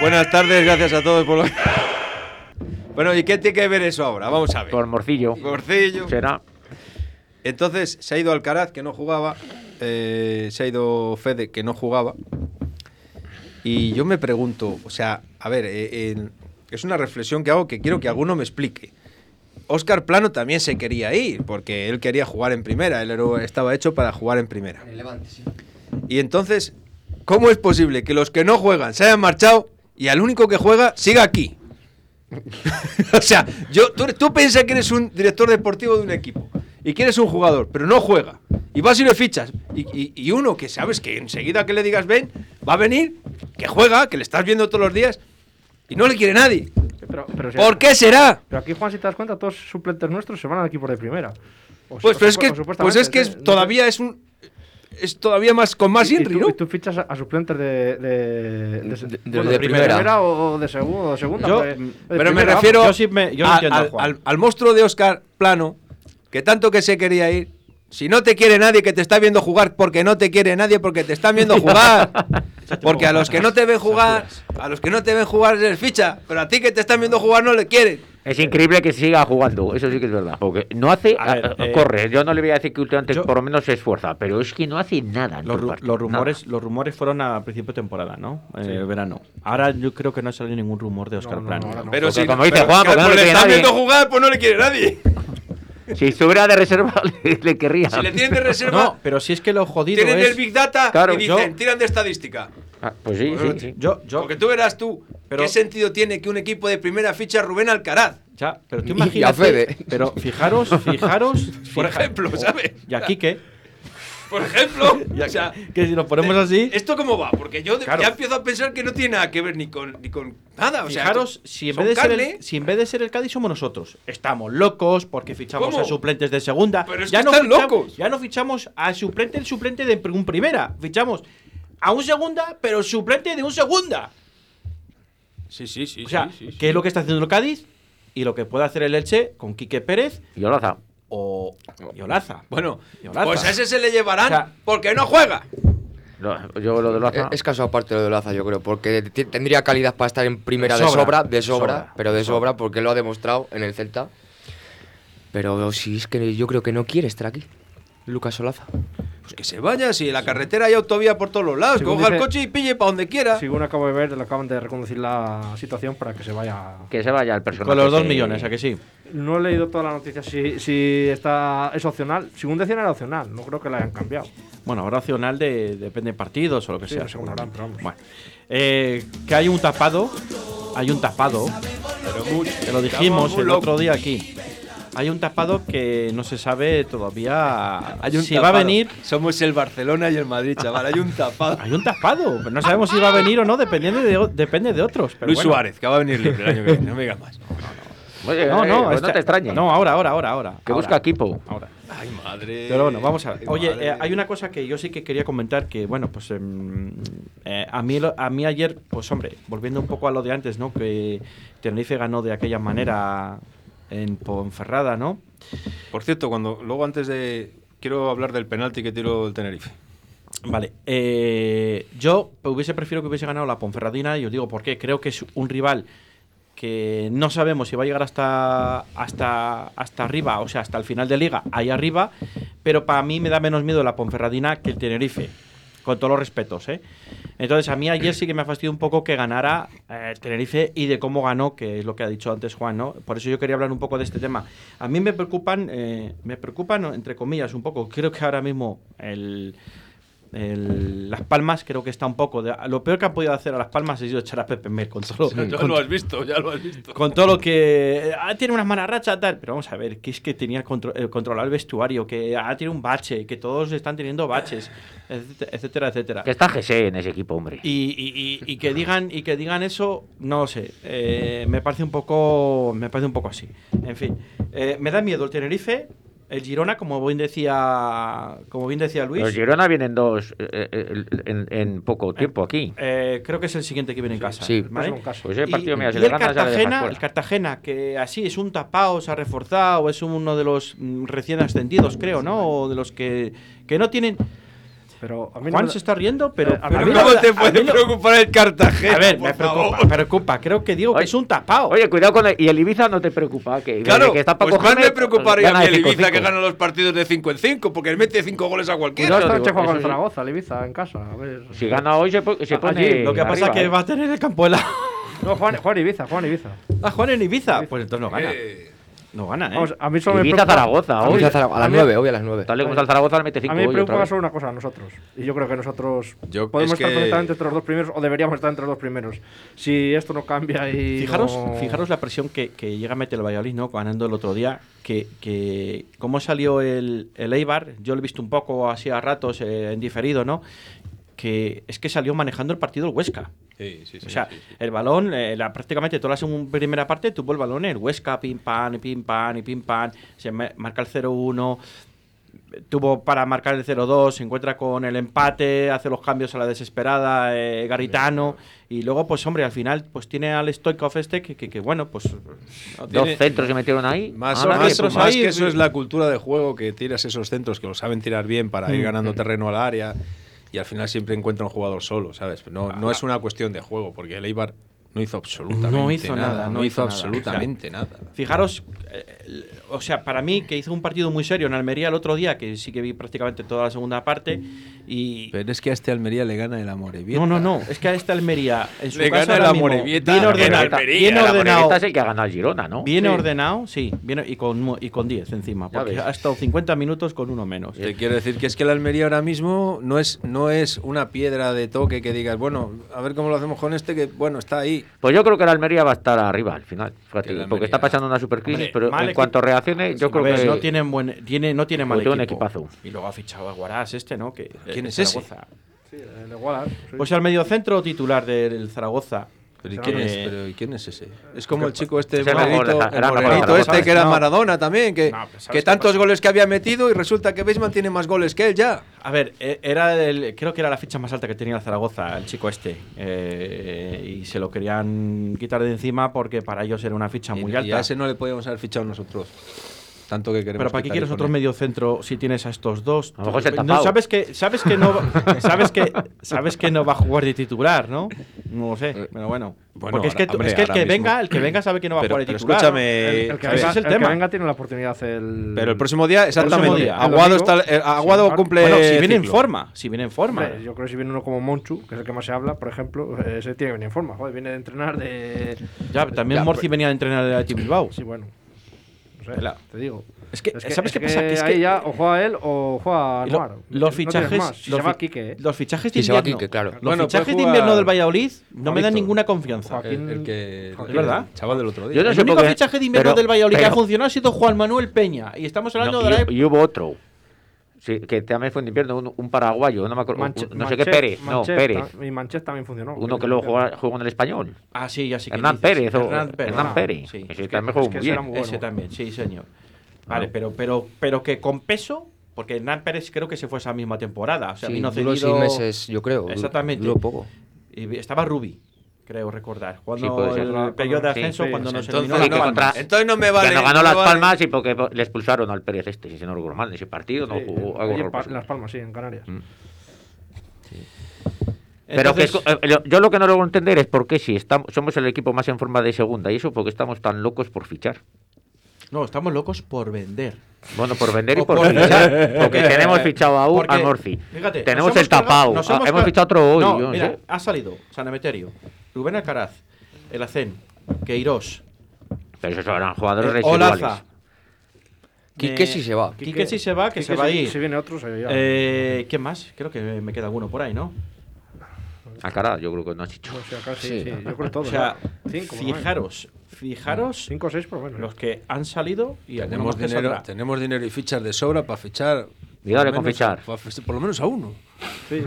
Buenas tardes, gracias a todos por lo Bueno, ¿y qué tiene que ver eso ahora? Vamos a ver. Por morcillo. Morcillo. Será. Entonces se ha ido Alcaraz, que no jugaba. eh, se ha ido Fede, que no jugaba. Y yo me pregunto, o sea, a ver, eh, en- es una reflexión que hago que quiero que alguno me explique. Oscar Plano también se quería ir, porque él quería jugar en primera, él estaba hecho para jugar en primera. Y entonces, ¿cómo es posible que los que no juegan se hayan marchado y al único que juega siga aquí? o sea, yo, tú, tú piensas que eres un director deportivo de un equipo y que eres un jugador, pero no juega. Y vas y le fichas. Y, y- y uno que sabes que enseguida que le digas ven, va a venir, que juega, que le estás viendo todos los días y no le quiere nadie. Pero, pero si- ¿Por qué será? Pero aquí, Juan, si te das cuenta, todos los suplentes nuestros se van al equipo de primera. O Pues, pero es que, pues es que es- todavía es un. Es todavía más con más Inri, tú- ¿no? Y tú fichas a, a suplentes de, de, de, de bueno, de primera. o o de o segunda. Yo- pues, Pero me refiero yo sí me- yo no a- entiendo a al, Juan. al- al monstruo de Oscar Plano, que tanto que se quería ir. Si no te quiere nadie que te está viendo jugar, porque no te quiere nadie, porque te están viendo jugar. Porque a los que no te ven jugar, a los que no te ven jugar les ficha, pero a ti que te están viendo jugar no le quieren. Es increíble que siga jugando, eso sí que es verdad. Porque no hace. A ver, a- eh, corre, yo no le voy a decir que últimamente yo- por lo menos se esfuerza, pero es que no hace nada. en Los, ru- los rumores, los rumores fueron a principio de temporada, ¿no? Eh, verano. Ahora yo creo que no ha salido ningún rumor de Oscar No, no, Plano. no, no. Pero Porque si, como dice pero- Juan, claro, porque no pues le nadie. viendo jugar, pues no le quiere nadie. nada. Si estuviera de reserva, le, le querría. Si le tienen de reserva, No, pero si es que lo jodido tienen es... el Big Data Claro, y dicen, yo- tiran de estadística. Ah, pues sí, sí, sí. Yo, yo, Porque tú verás tú, Pero- ¿qué sentido tiene que un equipo de primera ficha a Rubén Alcaraz? ya, pero tú Y a imagínate... Fede. Pero fijaros, fijaros... Por fija- ejemplo, ¿sabes? Y aquí qué? Por ejemplo, Ya o sea, que si lo ponemos así... ¿esto cómo va? Porque yo de- Claro. ya empiezo a pensar que no tiene nada que ver ni con, ni con nada. O sea, Fijaros, si en, vez de ser el, si en vez de ser el Cádiz somos nosotros. Estamos locos porque fichamos ¿Cómo? a suplentes de segunda. Pero es ya que no están fichamos, locos. Ya no fichamos a suplente el suplente de un primera. Fichamos a un segunda, pero suplente de un segunda. Sí, sí, sí. O sea, sí, sí, ¿qué es lo que está haciendo el Cádiz? Y lo que puede hacer el Elche con Quique Pérez Y Olaza. o y Olaza. Bueno, Y Olaza. pues a ese se le llevarán O sea, porque no juega. Lo- Yo lo de Olaza. Eh, Es caso aparte lo de Laza, yo creo, porque tendría calidad para estar en primera De de sobra, de sobra, sobra, pero de de sobra sobra. porque lo ha demostrado en el Celta. Pero si es que yo creo que no quiere estar aquí, Lucas Olaza. Pues que se vaya, si en la carretera hay autovía por todos los lados, Según coja el coche y pille para donde quiera. Según acabo de ver, le acaban de reconducir la situación para que se vaya. Que se vaya el personaje. Con los dos millones, ¿a que sí? No he leído toda la noticia si, si está, es opcional. Según decían era opcional, no creo que la hayan cambiado. Bueno, ahora opcional de, depende de partidos o lo que Sí, sea. no sé cómo harán, pero vamos. Bueno, eh, que hay un tapado, hay un tapado, que lo dijimos el otro día aquí. Hay un tapado que no se sabe todavía Hay un si va a venir. Somos el Barcelona y el Madrid, chaval. Hay un tapado. Hay un tapado, pero no sabemos si va a venir o no, dependiendo de, depende de otros. pero Luis bueno. Suárez, que va a venir libre el año que viene, no me digas más. Oye, No, eh, no, pues este- no te extrañes. No, ahora, ahora, ahora, ahora. Que ahora, busca equipo. Ahora. Ay, madre. Pero bueno, vamos a ver. Ay, Oye, eh, hay una cosa que yo sí que quería comentar que, bueno, pues em, eh, a, mí, a mí ayer, pues hombre, volviendo un poco a lo de antes, ¿no? Que Tenerife ganó de aquella manera en Ponferrada, ¿no? Por cierto, cuando luego antes de. Quiero hablar del penalti que tiró el Tenerife. Vale, eh, yo hubiese preferido que hubiese ganado la Ponferradina y os digo por qué. Creo que es un rival que no sabemos si va a llegar hasta, hasta, hasta arriba, o sea, hasta el final de liga, ahí arriba, pero para mí me da menos miedo la Ponferradina que el Tenerife, con todos los respetos, ¿eh? Entonces, a mí ayer sí que me ha fastidiado un poco que ganara eh, Tenerife y de cómo ganó, que es lo que ha dicho antes Juan, ¿no? Por eso yo quería hablar un poco de este tema. A mí me preocupan, eh, me preocupan, entre comillas, un poco. Creo que ahora mismo el, el- Las Palmas creo que está un poco... De, lo peor que han podido hacer a Las Palmas ha sido echar a Pepe Mer con todo, Ya con, lo has visto, ya lo has visto. con todo lo que... Ah, tiene unas malas rachas, tal. Pero vamos a ver, que es que tenía contro- eh, controlar el vestuario, que ah, tiene un bache, que todos están teniendo baches, etcétera, etcétera. etcétera. Que está GC en ese equipo, hombre. Y, y- y- y que digan y que digan eso, no lo sé. eh, me parece un poco, me parece un poco así. En fin, eh, me da miedo el Tenerife, el Girona, como bien decía, como bien decía Luis. Los Girona vienen dos eh, eh, en, en poco tiempo aquí. Eh, creo que es el siguiente que viene en casa. Sí. ¿vale? Pues un caso. Pues Y- mira, y el Cartagena, el Cartagena, que así es un tapado, se ha reforzado, es uno de los mm, recién ascendidos, creo, ¿no? O de los que, que no tienen. Pero a mí no Juan me- se está riendo, pero. Eh, a mí a no mí me- no- ¿Cómo te puede preocupar el Cartagena? A ver, por me preocupa, favor? me preocupa. Creo que digo que es un tapado. Oye, cuidado con el, y el Ibiza no te preocupa. Que, Claro, que está para pues más me preocuparía a mí de el 5-5. Ibiza que gana los partidos de 5 en 5, porque le mete 5 goles a cualquiera. Cuidado, esta noche juega con. Zaragoza, el Ibiza, en casa. A ver. Si gana hoy se, po- se Allí, pone. Lo que pasa es que ¿eh? va a tener el campo helado. No, Juan, Juan Ibiza, Juan Ibiza. ¿A Juan en Ibiza? Pues entonces no gana. Eh, No gana, ¿eh? Vamos, a mí solo me preocupa- Zaragoza, A mí hoy. a las a mí- 9, hoy a las 9. Tal y como está el Zaragoza, le mete 5 A mí me preocupa solo una cosa, nosotros. Y yo creo que nosotros Yo- podemos es estar que- perfectamente entre los dos primeros o deberíamos estar entre los dos primeros. Si esto no cambia y. Fijaros, no- fijaros la presión que, que llega a meter el Valladolid, ¿no? Ganando el otro día. Que, que cómo salió el, el Eibar, yo lo he visto un poco así a ratos eh, en diferido, ¿no? Que es que salió manejando el partido el Huesca. Sí, sí, sí, O sea, sí, sí. el balón, eh, la, prácticamente toda la segunda, primera parte tuvo el balón el Huesca, pim pam, y pim pam, y pim pam. Se ma- marca el 0-1. Tuvo para marcar el 0-2, se encuentra con el empate, hace los cambios a la desesperada, eh, Garitano. Y luego, pues hombre, al final, pues tiene al Stoikov este que, que, que, bueno, pues. No, Dos centros se metieron ahí. Más, Ahora más- que- ahí, que eso es la cultura de juego que tiras esos centros que lo saben tirar bien para ir ganando terreno al área y al final siempre encuentra un jugador solo, ¿sabes? No, no es una cuestión de juego porque el Eibar no hizo absolutamente No hizo nada. nada, No, no hizo hizo nada. absolutamente nada. Fijaros, eh, el- o sea, para mí que hizo un partido muy serio en Almería el otro día, que sí que vi prácticamente toda la segunda parte. Y. Pero es que a este Almería le gana el Amorebieta. No, no, no. Es que a esta Almería, en su Le casa gana ahora la mismo, Morevieta bien ordenado, Almería. bien ordenado, es el que ha ganado el Girona, ¿no? bien Sí. ordenado, sí, bien, y con mu- y con 10 encima, porque ha estado 50 minutos con uno menos. Te quiero decir que es que el Almería ahora mismo no es, no es una piedra de toque que digas, bueno, a ver cómo lo hacemos con este, que bueno, está ahí. Pues yo creo que el Almería va a estar arriba al final. fíjate, porque está pasando una supercrisis, Hombre, pero en cuanto reaccione, yo creo que. no tienen buen, tiene, no tiene mal equipo. equipazo. Y luego ha fichado a Guarás este, ¿no? Que, ¿Quién de es ese? Zaragoza. Sí, el de. Pues al mediocentro titular del Zaragoza. Pero ¿y Será quién, que- es, pero ¿y quién es ese? Es como el chico este Es el morenito, el morenito este que era. Maradona también, que, No, pero ¿sabes que tantos goles que había metido y resulta que Beisman tiene más goles que él ya. A ver, e- era el, creo que era la ficha más alta que tenía el Zaragoza, el chico este. Eh, y se lo querían quitar de encima porque para ellos era una ficha muy y, y alta. a ese no le podíamos haber fichado nosotros. Tanto que queremos Pero ¿para qué quieres otro medio centro si tienes a estos dos? A lo mejor se ha No, tapado. sabes que sabes que no sabes que sabes que no va a jugar de titular, ¿no? No lo sé, pero bueno. Bueno, Porque es que, hombre, es que el que mismo- venga, el que venga sabe que no va Pero- a jugar de titular. escúchame, El, el que, a ver, venga, ese es el el que tema. venga tiene la oportunidad el. Pero el próximo día, exactamente. día. Aguado, está, eh, Aguado cumple. Bueno, si viene en forma, si viene en forma. Hombre, yo creo que si viene uno como Monchu, que es el que más se habla, por ejemplo, eh, ese tiene que venir en forma. Joder, viene de entrenar de. Ya, también Ya, Morci pues- venía a entrenar de Bilbao. Sí, bueno. Sé, te digo. Es que, Es que, ¿sabes es qué pasa? Que es ahí que ya o juega él o juega lo- Anuar. los fichajes. Si los, se va fi- Quique, ¿eh? los fichajes de invierno, Quique, claro. los Bueno, fichajes de invierno del Valladolid no me dan ninguna confianza. Joaquín- El, el que. Es el verdad. chaval del otro día. Yo no el único fichaje de invierno pero- del Valladolid que ha funcionado ha sido Juan Manuel Peña. Y estamos hablando No, de la y hubo otro. Sí, que también fue en invierno, un, un paraguayo, no me acuerdo. Manche- no sé qué Pérez, no, Manchet Pérez. ta- Y Manchet también funcionó. Uno que luego jugó, jugó en el español. Ah, sí, ya sí que Hernán dices. Pérez, o- Hernán Pérez. Hernán Ah, Pérez. sí. Ese Es que- también jugó es que muy ese era bien. muy bueno. Ese también, sí, señor. Vale, pero, pero, pero que con peso, porque Hernán Pérez creo que se fue esa misma temporada. O sea, Sí, vino cedido- seis meses, yo creo. Exactamente. Duró poco. Y estaba Rubi, creo recordar. Cuando Sí, puede ser. el periodo de ascenso, sí, cuando sí. nos Entonces, eliminó no, contra- entonces no me vale. que no ganó no las vale. palmas y porque le expulsaron al Pérez este, si no recuerdo mal, en ese partido no jugó algo en Pa- Las Palmas, sí, en Canarias. Mm. Pero que es Entonces- eh, yo- lo que no logro entender es por qué si estamos, somos el equipo más en forma de segunda y eso porque estamos tan locos por fichar. No, estamos locos por vender. Bueno, por vender y por, por- fichar. Porque tenemos fichado a, Porque, a fíjate, tenemos nos el nos Ah, hemos hemos fichado otro hoy. No, yo no mira, ha salido San Emeterio, Rubén Alcaraz, El Acén, Queiroz, Pero esos eran jugadores eh, residuales. Olaza. Quique sí se va. Quique sí se va, que Quique se va a si- ir. Si viene otro, se va. Eh, ¿Quién más? Creo que me queda alguno por ahí, ¿no? Alcaraz, yo creo que no has dicho. Acá sí, Sí. sí, yo creo todos. O sea. Cinco, fijaros, fijaros Cinco o seis por lo menos. los que han salido y Tenemos dinero, tenemos dinero y fichas de sobra para fichar. Lo con menos- fichar. Por lo menos a uno. Sí.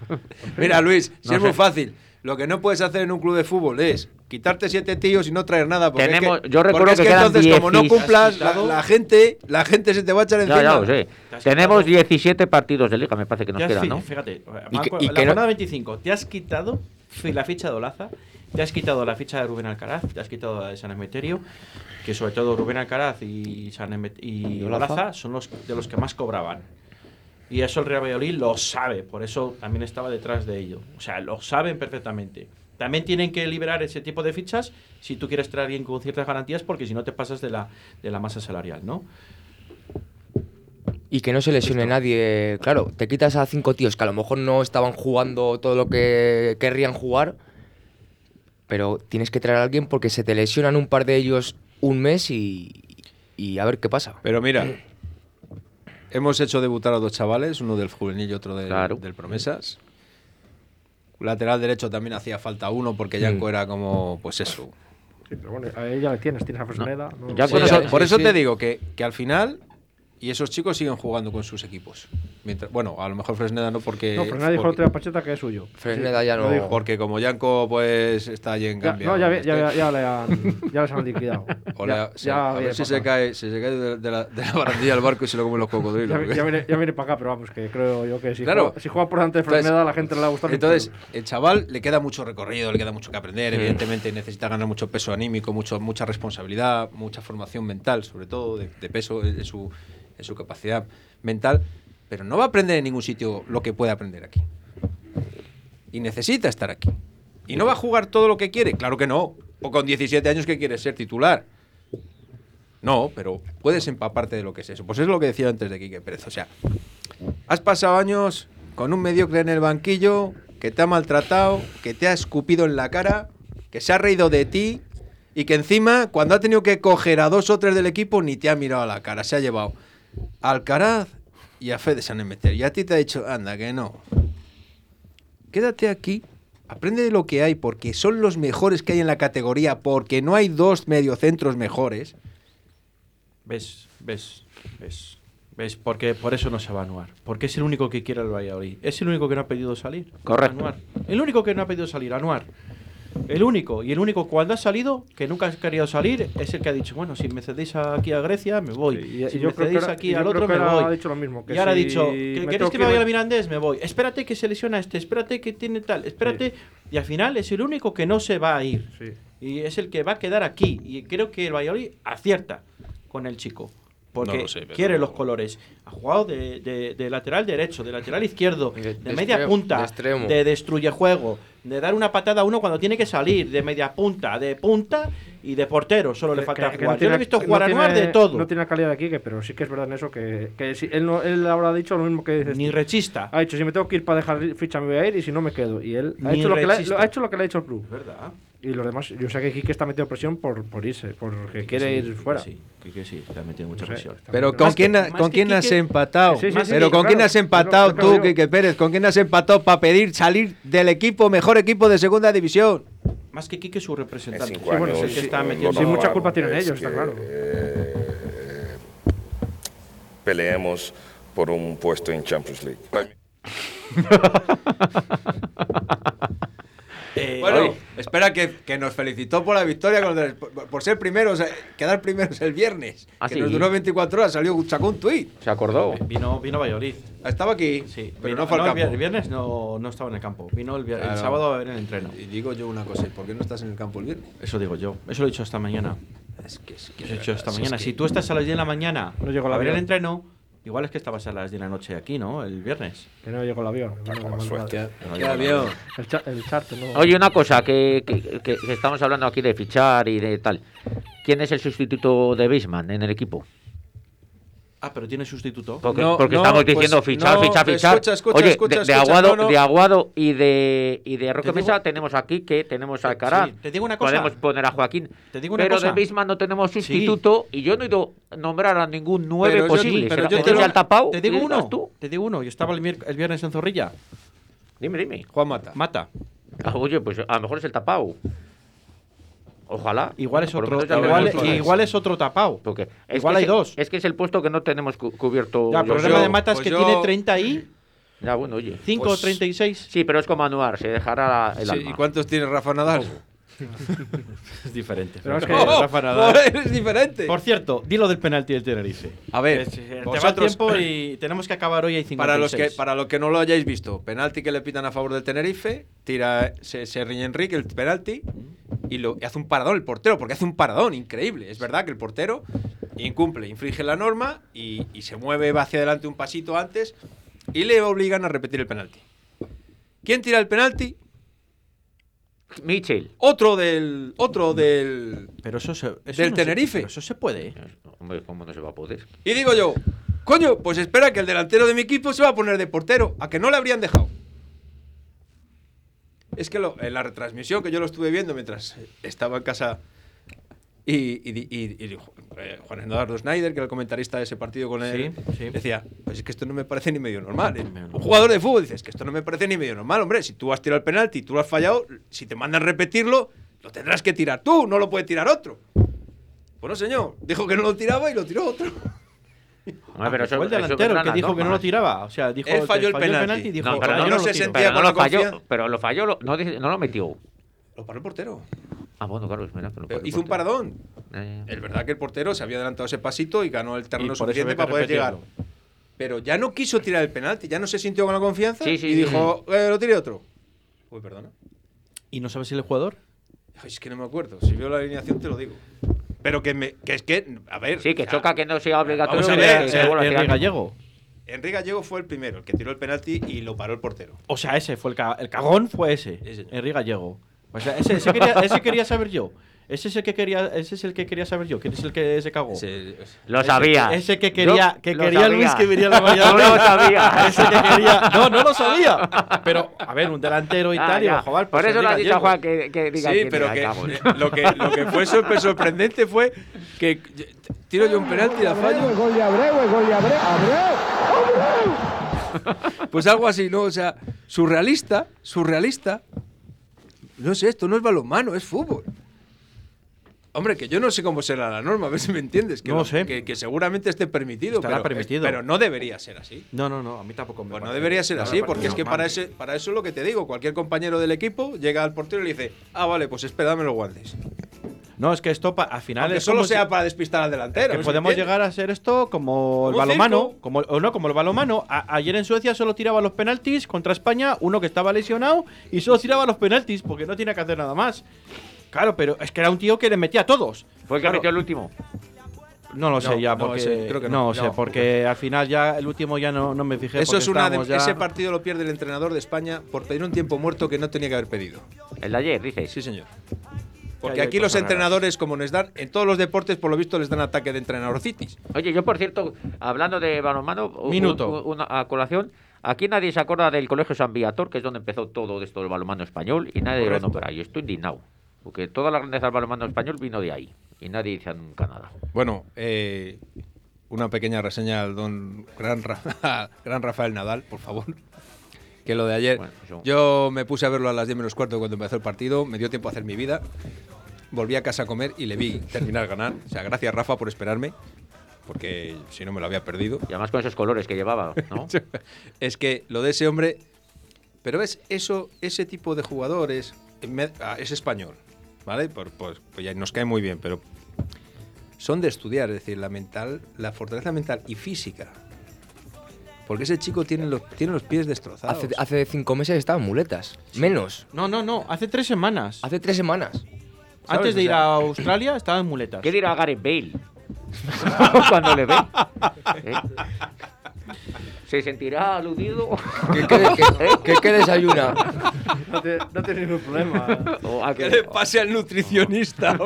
Mira, Luis, si No es muy sé. fácil. Lo que no puedes hacer en un club de fútbol es quitarte siete tíos y no traer nada. Porque Tenemos- es que, yo recuerdo porque es que que entonces, como no 16. cumplas, la, gente, la gente se te va a echar encima. Ya, ya lo sé. Te has Tenemos quitado- 17 partidos de liga, me parece que nos quedan, ¿no? Fíjate, Y que- y la que no- jornada 25, te has quitado la ficha de Olaza, te has quitado la ficha de Rubén Alcaraz, te has quitado la de San Emeterio, que sobre todo Rubén Alcaraz y, San Emet- y ¿Y Olaza? Olaza son los de los que más cobraban. Y eso el Real Valladolid lo sabe, por eso también estaba detrás de ello. O sea, lo saben perfectamente. También tienen que liberar ese tipo de fichas si tú quieres traer a alguien con ciertas garantías, porque si no te pasas de la, de la masa salarial, ¿no? Y que no se lesione nadie. Claro, te quitas a cinco tíos que a lo mejor no estaban jugando todo lo que querrían jugar, pero tienes que traer a alguien porque se te lesionan un par de ellos un mes y, y a ver qué pasa. Pero mira, hemos hecho debutar a dos chavales, uno del juvenil y otro del, Claro. del promesas. Lateral derecho también hacía falta uno porque Yanko era como, pues eso. Sí, pero bueno, a ella le tienes, tienes a Fresneda. No, Por eso, Sí, por sí, eso sí. te digo que, que al final, y esos chicos siguen jugando con sus equipos. Mientras, bueno, a lo mejor Fresneda no porque... no, Fresneda dijo el porque, otro día a Pacheta que es suyo. Fresneda Sí, ya no- dijo. porque como Yanko pues está allí en Ya, Gambia. no, ya, ve- ya, ya, le han, ya les han liquidado. o Ya- le- sí, ya a ver si se cae, si se cae de, de la, de la barandilla del barco y se lo comen los cocodrilos. Ya, ya viene, ya viene para acá, pero vamos, que creo yo que si, Claro. juega, si juega por delante de Entonces- Fresneda, a la gente le va a gustar. Entonces, el chaval le queda mucho recorrido, le queda mucho que aprender, evidentemente necesita ganar mucho peso anímico, mucho, mucha responsabilidad, mucha formación mental, sobre todo de, de peso en su, en su capacidad mental, pero no va a aprender en ningún sitio lo que puede aprender aquí. Y necesita estar aquí. ¿Y no va a jugar todo lo que quiere? Claro que no. O con 17 años que quiere ser titular. No, pero puedes empaparte de lo que es eso. Pues es lo que decía antes de Quique Pérez. O sea, has pasado años con un mediocre en el banquillo que te ha maltratado, que te ha escupido en la cara, que se ha reído de ti y que encima, cuando ha tenido que coger a dos o tres del equipo, ni te ha mirado a la cara. Se ha llevado Alcaraz y a Fede San Emeterio. Y a ti te ha dicho, anda, que no. Quédate aquí, aprende de lo que hay, porque son los mejores que hay en la categoría, porque no hay dos mediocentros mejores. ¿Ves? ¿Ves? ¿Ves? ¿Ves? Porque por eso no se va a anuar. Porque es el único que quiere el Valladolid. Es el único que no ha pedido salir. Correcto. Anuar. El único que no ha pedido salir, Anuar. El único. Y el único cuando ha salido, que nunca ha querido salir, es el que ha dicho, bueno, si me cedéis aquí a Grecia, me voy. Y- si y yo me cedéis aquí al otro, me voy. ha dicho lo mismo, que y ahora ha dicho, me ¿que- tengo ¿queréis que me vaya al Mirandés? Me voy. Espérate que se lesiona este, espérate que tiene tal, espérate. Y al final es el único que no se va a ir. Sí. Y es el que va a quedar aquí. Y creo que el Valladolid acierta con el chico. Porque No lo sé, pero- quiere los colores. Ha jugado de, de- de lateral derecho, de lateral izquierdo, de, de media extremo, punta, de extremo. de destruye juego, de dar una patada a uno cuando tiene que salir, de media punta, de punta y de portero. Solo le falta que- que jugar. no tiene- Yo le he visto que jugar no a tiene- Anuar de todo. No tiene la calidad de Quique, pero sí que es verdad en eso que, que sí, él, no, él ahora ha dicho lo mismo que dices. Ni rechista. Ha dicho, si me tengo que ir para dejar ficha me voy a ir y si no me quedo. Y él ha Ni hecho, lo que le, ha hecho lo que le ha dicho el club. ¿Verdad? Y los demás, yo sé que Quique está metido presión por, por irse, porque quiere ir fuera. Sí, que sí, está metiendo mucha No sé, presión. Pero metido- ¿con quién, que- ¿con quién has Quique- empatado? Sí, sí, sí, Pero sí, ¿con quién has empatado tú. Quique Pérez? ¿Con quién has empatado para pedir salir del equipo, mejor equipo de segunda división? Más que Quique, su representante. cinco Sí, bueno, años, es el que sí, está metiendo. Sí, mucha culpa tienen ellos, está claro. eh, peleemos por un puesto en Champions League. Eh, Bueno, oye, espera que, que nos felicitó por la victoria, por, por ser primeros, quedar primeros el viernes. Ah, que sí. nos duró 24 horas, salió, sacó un tuit. ¿Se acordó? vino, vino a Valladolid. Estaba aquí, Sí, pero vino- no fue al el campo. El viernes no, no estaba en el campo. Vino el, vier- el Claro. sábado a ver el entreno. Y digo yo una cosa, ¿y ¿por qué no estás en el campo el viernes? Eso digo yo. Eso lo he dicho esta mañana. Es que, es que Eso he dicho esta si mañana. es que- Si tú estás a las 10 de la mañana No llegó el a ver el entreno, igual es que estabas a las 10 de la noche aquí, ¿no? El viernes. Que no llegó el avión. ¿Qué, qué avión? El, cha- el charter, ¿no? Oye, una cosa, que, que- que- que estamos hablando aquí de fichar y de tal. ¿Quién es el sustituto de Bisman en el equipo? Ah, pero tiene sustituto. Porque, No, porque no, estamos pues, diciendo fichar, no, fichar, fichar. escucha, escucha, Oye, escucha, de, Aguado, no, no. de Aguado y de, y de Roque Te digo- Mesa tenemos aquí que tenemos a Alcaraz. Sí, te digo una cosa. Podemos poner a Joaquín. Te digo una pero cosa. de Bisman no tenemos sustituto y yo no he ido a nombrar a ningún nueve Pero yo- posible. pero ¿Será yo que te lo- el tapao? Te digo ¿Y digas uno. tú? Te digo uno. Yo estaba el viernes en Zorrilla. Dime, dime. Juan Mata. Mata. Ah, oye, pues a lo mejor es el tapao. Ojalá. Igual es otro. Igual, igual es otro tapao. Porque es Igual hay es- dos. Es que es el puesto que no tenemos cu- cubierto. Ya, el problema yo- de Mata es pues que yo- tiene 30 y Ya, bueno, oye. 5 Pues- o 36. Sí, pero es como Anuar, se dejará el Sí, alma. ¿Y cuántos tiene Rafa Nadal? Es diferente. Pero es que- ¡Oh! Rafa Nadal. ¡Joder, es diferente! Por cierto, dilo del penalti del Tenerife. A ver, Es- eh, te va vosotros- tiempo y tenemos que acabar hoy a 56. Para los, que, para los que no lo hayáis visto, penalti que le pitan a favor del Tenerife, tira, se, se riñe Enrique el penalti y, lo, y hace un paradón el portero, porque hace un paradón increíble. Es verdad que el portero incumple, infringe la norma y, y se mueve va hacia adelante un pasito antes y le obligan a repetir el penalti. ¿Quién tira el penalti? Mitchell. Otro del. Otro del. Pero eso, se, eso Del no se- Tenerife. pero eso se puede. Hombre, ¿cómo no se va a poder? Y digo yo, coño, pues espera que el delantero de mi equipo se va a poner de portero. ¿A que no le habrían dejado? Es que lo- en la retransmisión que yo lo estuve viendo mientras estaba en casa y, y, di- y- y dijo, eh, Juan Eduardo Schneider, que era el comentarista de ese partido con él, Sí, sí. decía, pues es que esto no me parece ni medio normal. ¿eh? Un jugador de fútbol dice, es que esto no me parece ni medio normal, hombre. Si tú has tirado el penalti y tú lo has fallado, si te mandan repetirlo, lo tendrás que tirar tú, no lo puede tirar otro. Bueno, señor, dijo que no lo tiraba y lo tiró otro. Hombre, pero eso- fue el delantero el que dijo que no lo tiraba. O sea, dijo Él falló el penalti. y dijo, No, pero "Ah, no, yo no lo se tiro". sentía pero con lo falló, confianza. pero lo falló, lo- no, no lo metió. Lo paró el portero. Ah, bueno, claro, es verdad Pero el hizo un paradón. Eh, Es verdad que el portero se había adelantado ese pasito y ganó el terreno suficiente para poder llegar. Pero ya no quiso tirar el penalti, ya no se sintió con la confianza Sí, sí, y sí, dijo, eh, lo tire otro. Uy, perdona. ¿Y no sabes si el jugador? Ay, Es que no me acuerdo. Si veo la alineación te lo digo. Pero que, me, que es que, a ver. Sí, que o sea, choca que no sea obligatorio. Vamos a ver, que tirar. Gallego. Enrique Gallego fue el primero, el que tiró el penalti y lo paró el portero. O sea, ese fue el, ca- el cagón, fue ese. Henry Gallego. O sea, ese, ese quería, ese quería saber yo. Ese es el que quería, ese es el que quería saber yo. ¿Quién es el que se cagó? Ese- Lo sabía. Ese que quería, Yo que lo quería sabía. Luis que viniera a la No lo sabía. Ese que quería. No, no lo sabía. Pero, a ver, un delantero y Ah, tal, digo, joder, Por pues eso has Henry dicho a. Juan que, que diga Sí, pero que, lo que lo que fue sorpre- sorprendente fue que tiro yo un penalti y la fallo. gol de Abreu, el gol de Abreu. ¡Abreu! Pues algo así, ¿no? O sea, surrealista, surrealista. No sé, esto no es balonmano, es fútbol. Hombre, que yo no sé cómo será la norma, a ver si me entiendes. Que No lo- sé. Que, que seguramente esté permitido. Estará pero, permitido. Pero no debería ser así. No, no, no, a mí tampoco me Pues no parece. debería ser No así, porque es que normal. para, ese, para eso es lo que te digo. Cualquier compañero del equipo llega al portero y le dice, ah, vale, pues espera, dame los guantes. No, es que esto al final es solo como si- sea para despistar al delantero. que ¿no? podemos llegar a ser esto como el Como un balomano, como o no, como el balomano. A- ayer en Suecia solo tiraba los penaltis contra España, uno que estaba lesionado y solo tiraba los penaltis porque no tiene que hacer nada más. Claro, pero es que era un tío que le metía a todos. Fue el que Claro. metió el último. No lo sé No, ya, no, porque ese creo que no, no. sé, No. porque al final ya el último ya no, no me fijé. Eso es una de- ya- ese partido lo pierde el entrenador de España por pedir un tiempo muerto que no tenía que haber pedido. El de ayer, dices. Sí, señor. Que Porque aquí los raras. entrenadores, como les dan, en todos los deportes, por lo visto, les dan ataque de entrenadorcitis. Oye, yo por cierto, hablando de balonmano, Minuto. u- una a colación. Aquí nadie se acuerda del Colegio San Viator, que es donde empezó todo esto del balonmano español, y nadie Correcto. lo nombra. Y estoy indignado. Porque toda la grandeza del balonmano español vino de ahí. Y nadie dice nunca nada. Bueno, eh, una pequeña reseña al don gran, Ra- gran Rafael Nadal, por favor. Que lo de ayer, Bueno, yo me puse a verlo a las 10 menos cuarto cuando empezó el partido, me dio tiempo a hacer mi vida, volví a casa a comer y le vi terminar ganar. O sea, gracias Rafa por esperarme, porque si no me lo había perdido. Y además con esos colores que llevaba, ¿no? es que lo de ese hombre, pero ves, eso, ese tipo de jugadores ah, es español, ¿vale? Por- pues, pues ya nos cae muy bien, pero son de estudiar, es decir, la mental, la fortaleza mental y física. Porque ese chico tiene los, tiene los pies destrozados. Hace, hace cinco meses estaba en muletas. Menos. No, no, no, hace tres semanas. Hace tres semanas. Antes de O ir a Australia estaba en muletas. ¿Qué dirá Gareth Bale? Cuando le ve. ¿Eh? ¿Se sentirá aludido? ¿Qué, qué, qué- qué- qué desayuna? No, te- no tienes ningún problema. O a Que que- le pase al nutricionista.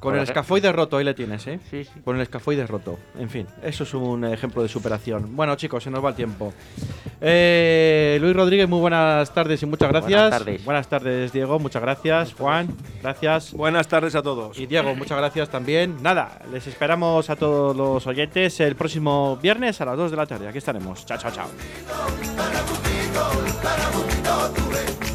Con el escafoide roto, ahí le tienes, ¿eh? Sí, sí. Con el escafoide roto. En fin, eso es un ejemplo de superación. Bueno, chicos, se nos va el tiempo. Eh, Luis Rodríguez, muy buenas tardes y muchas gracias. Buenas tardes. Buenas tardes, Diego, muchas gracias. Juan, gracias. Buenas tardes a todos. Y Diego, muchas gracias también. Nada, les esperamos a todos los oyentes el próximo viernes a las 2 de la tarde. Aquí estaremos. Chao, chao, chao. Para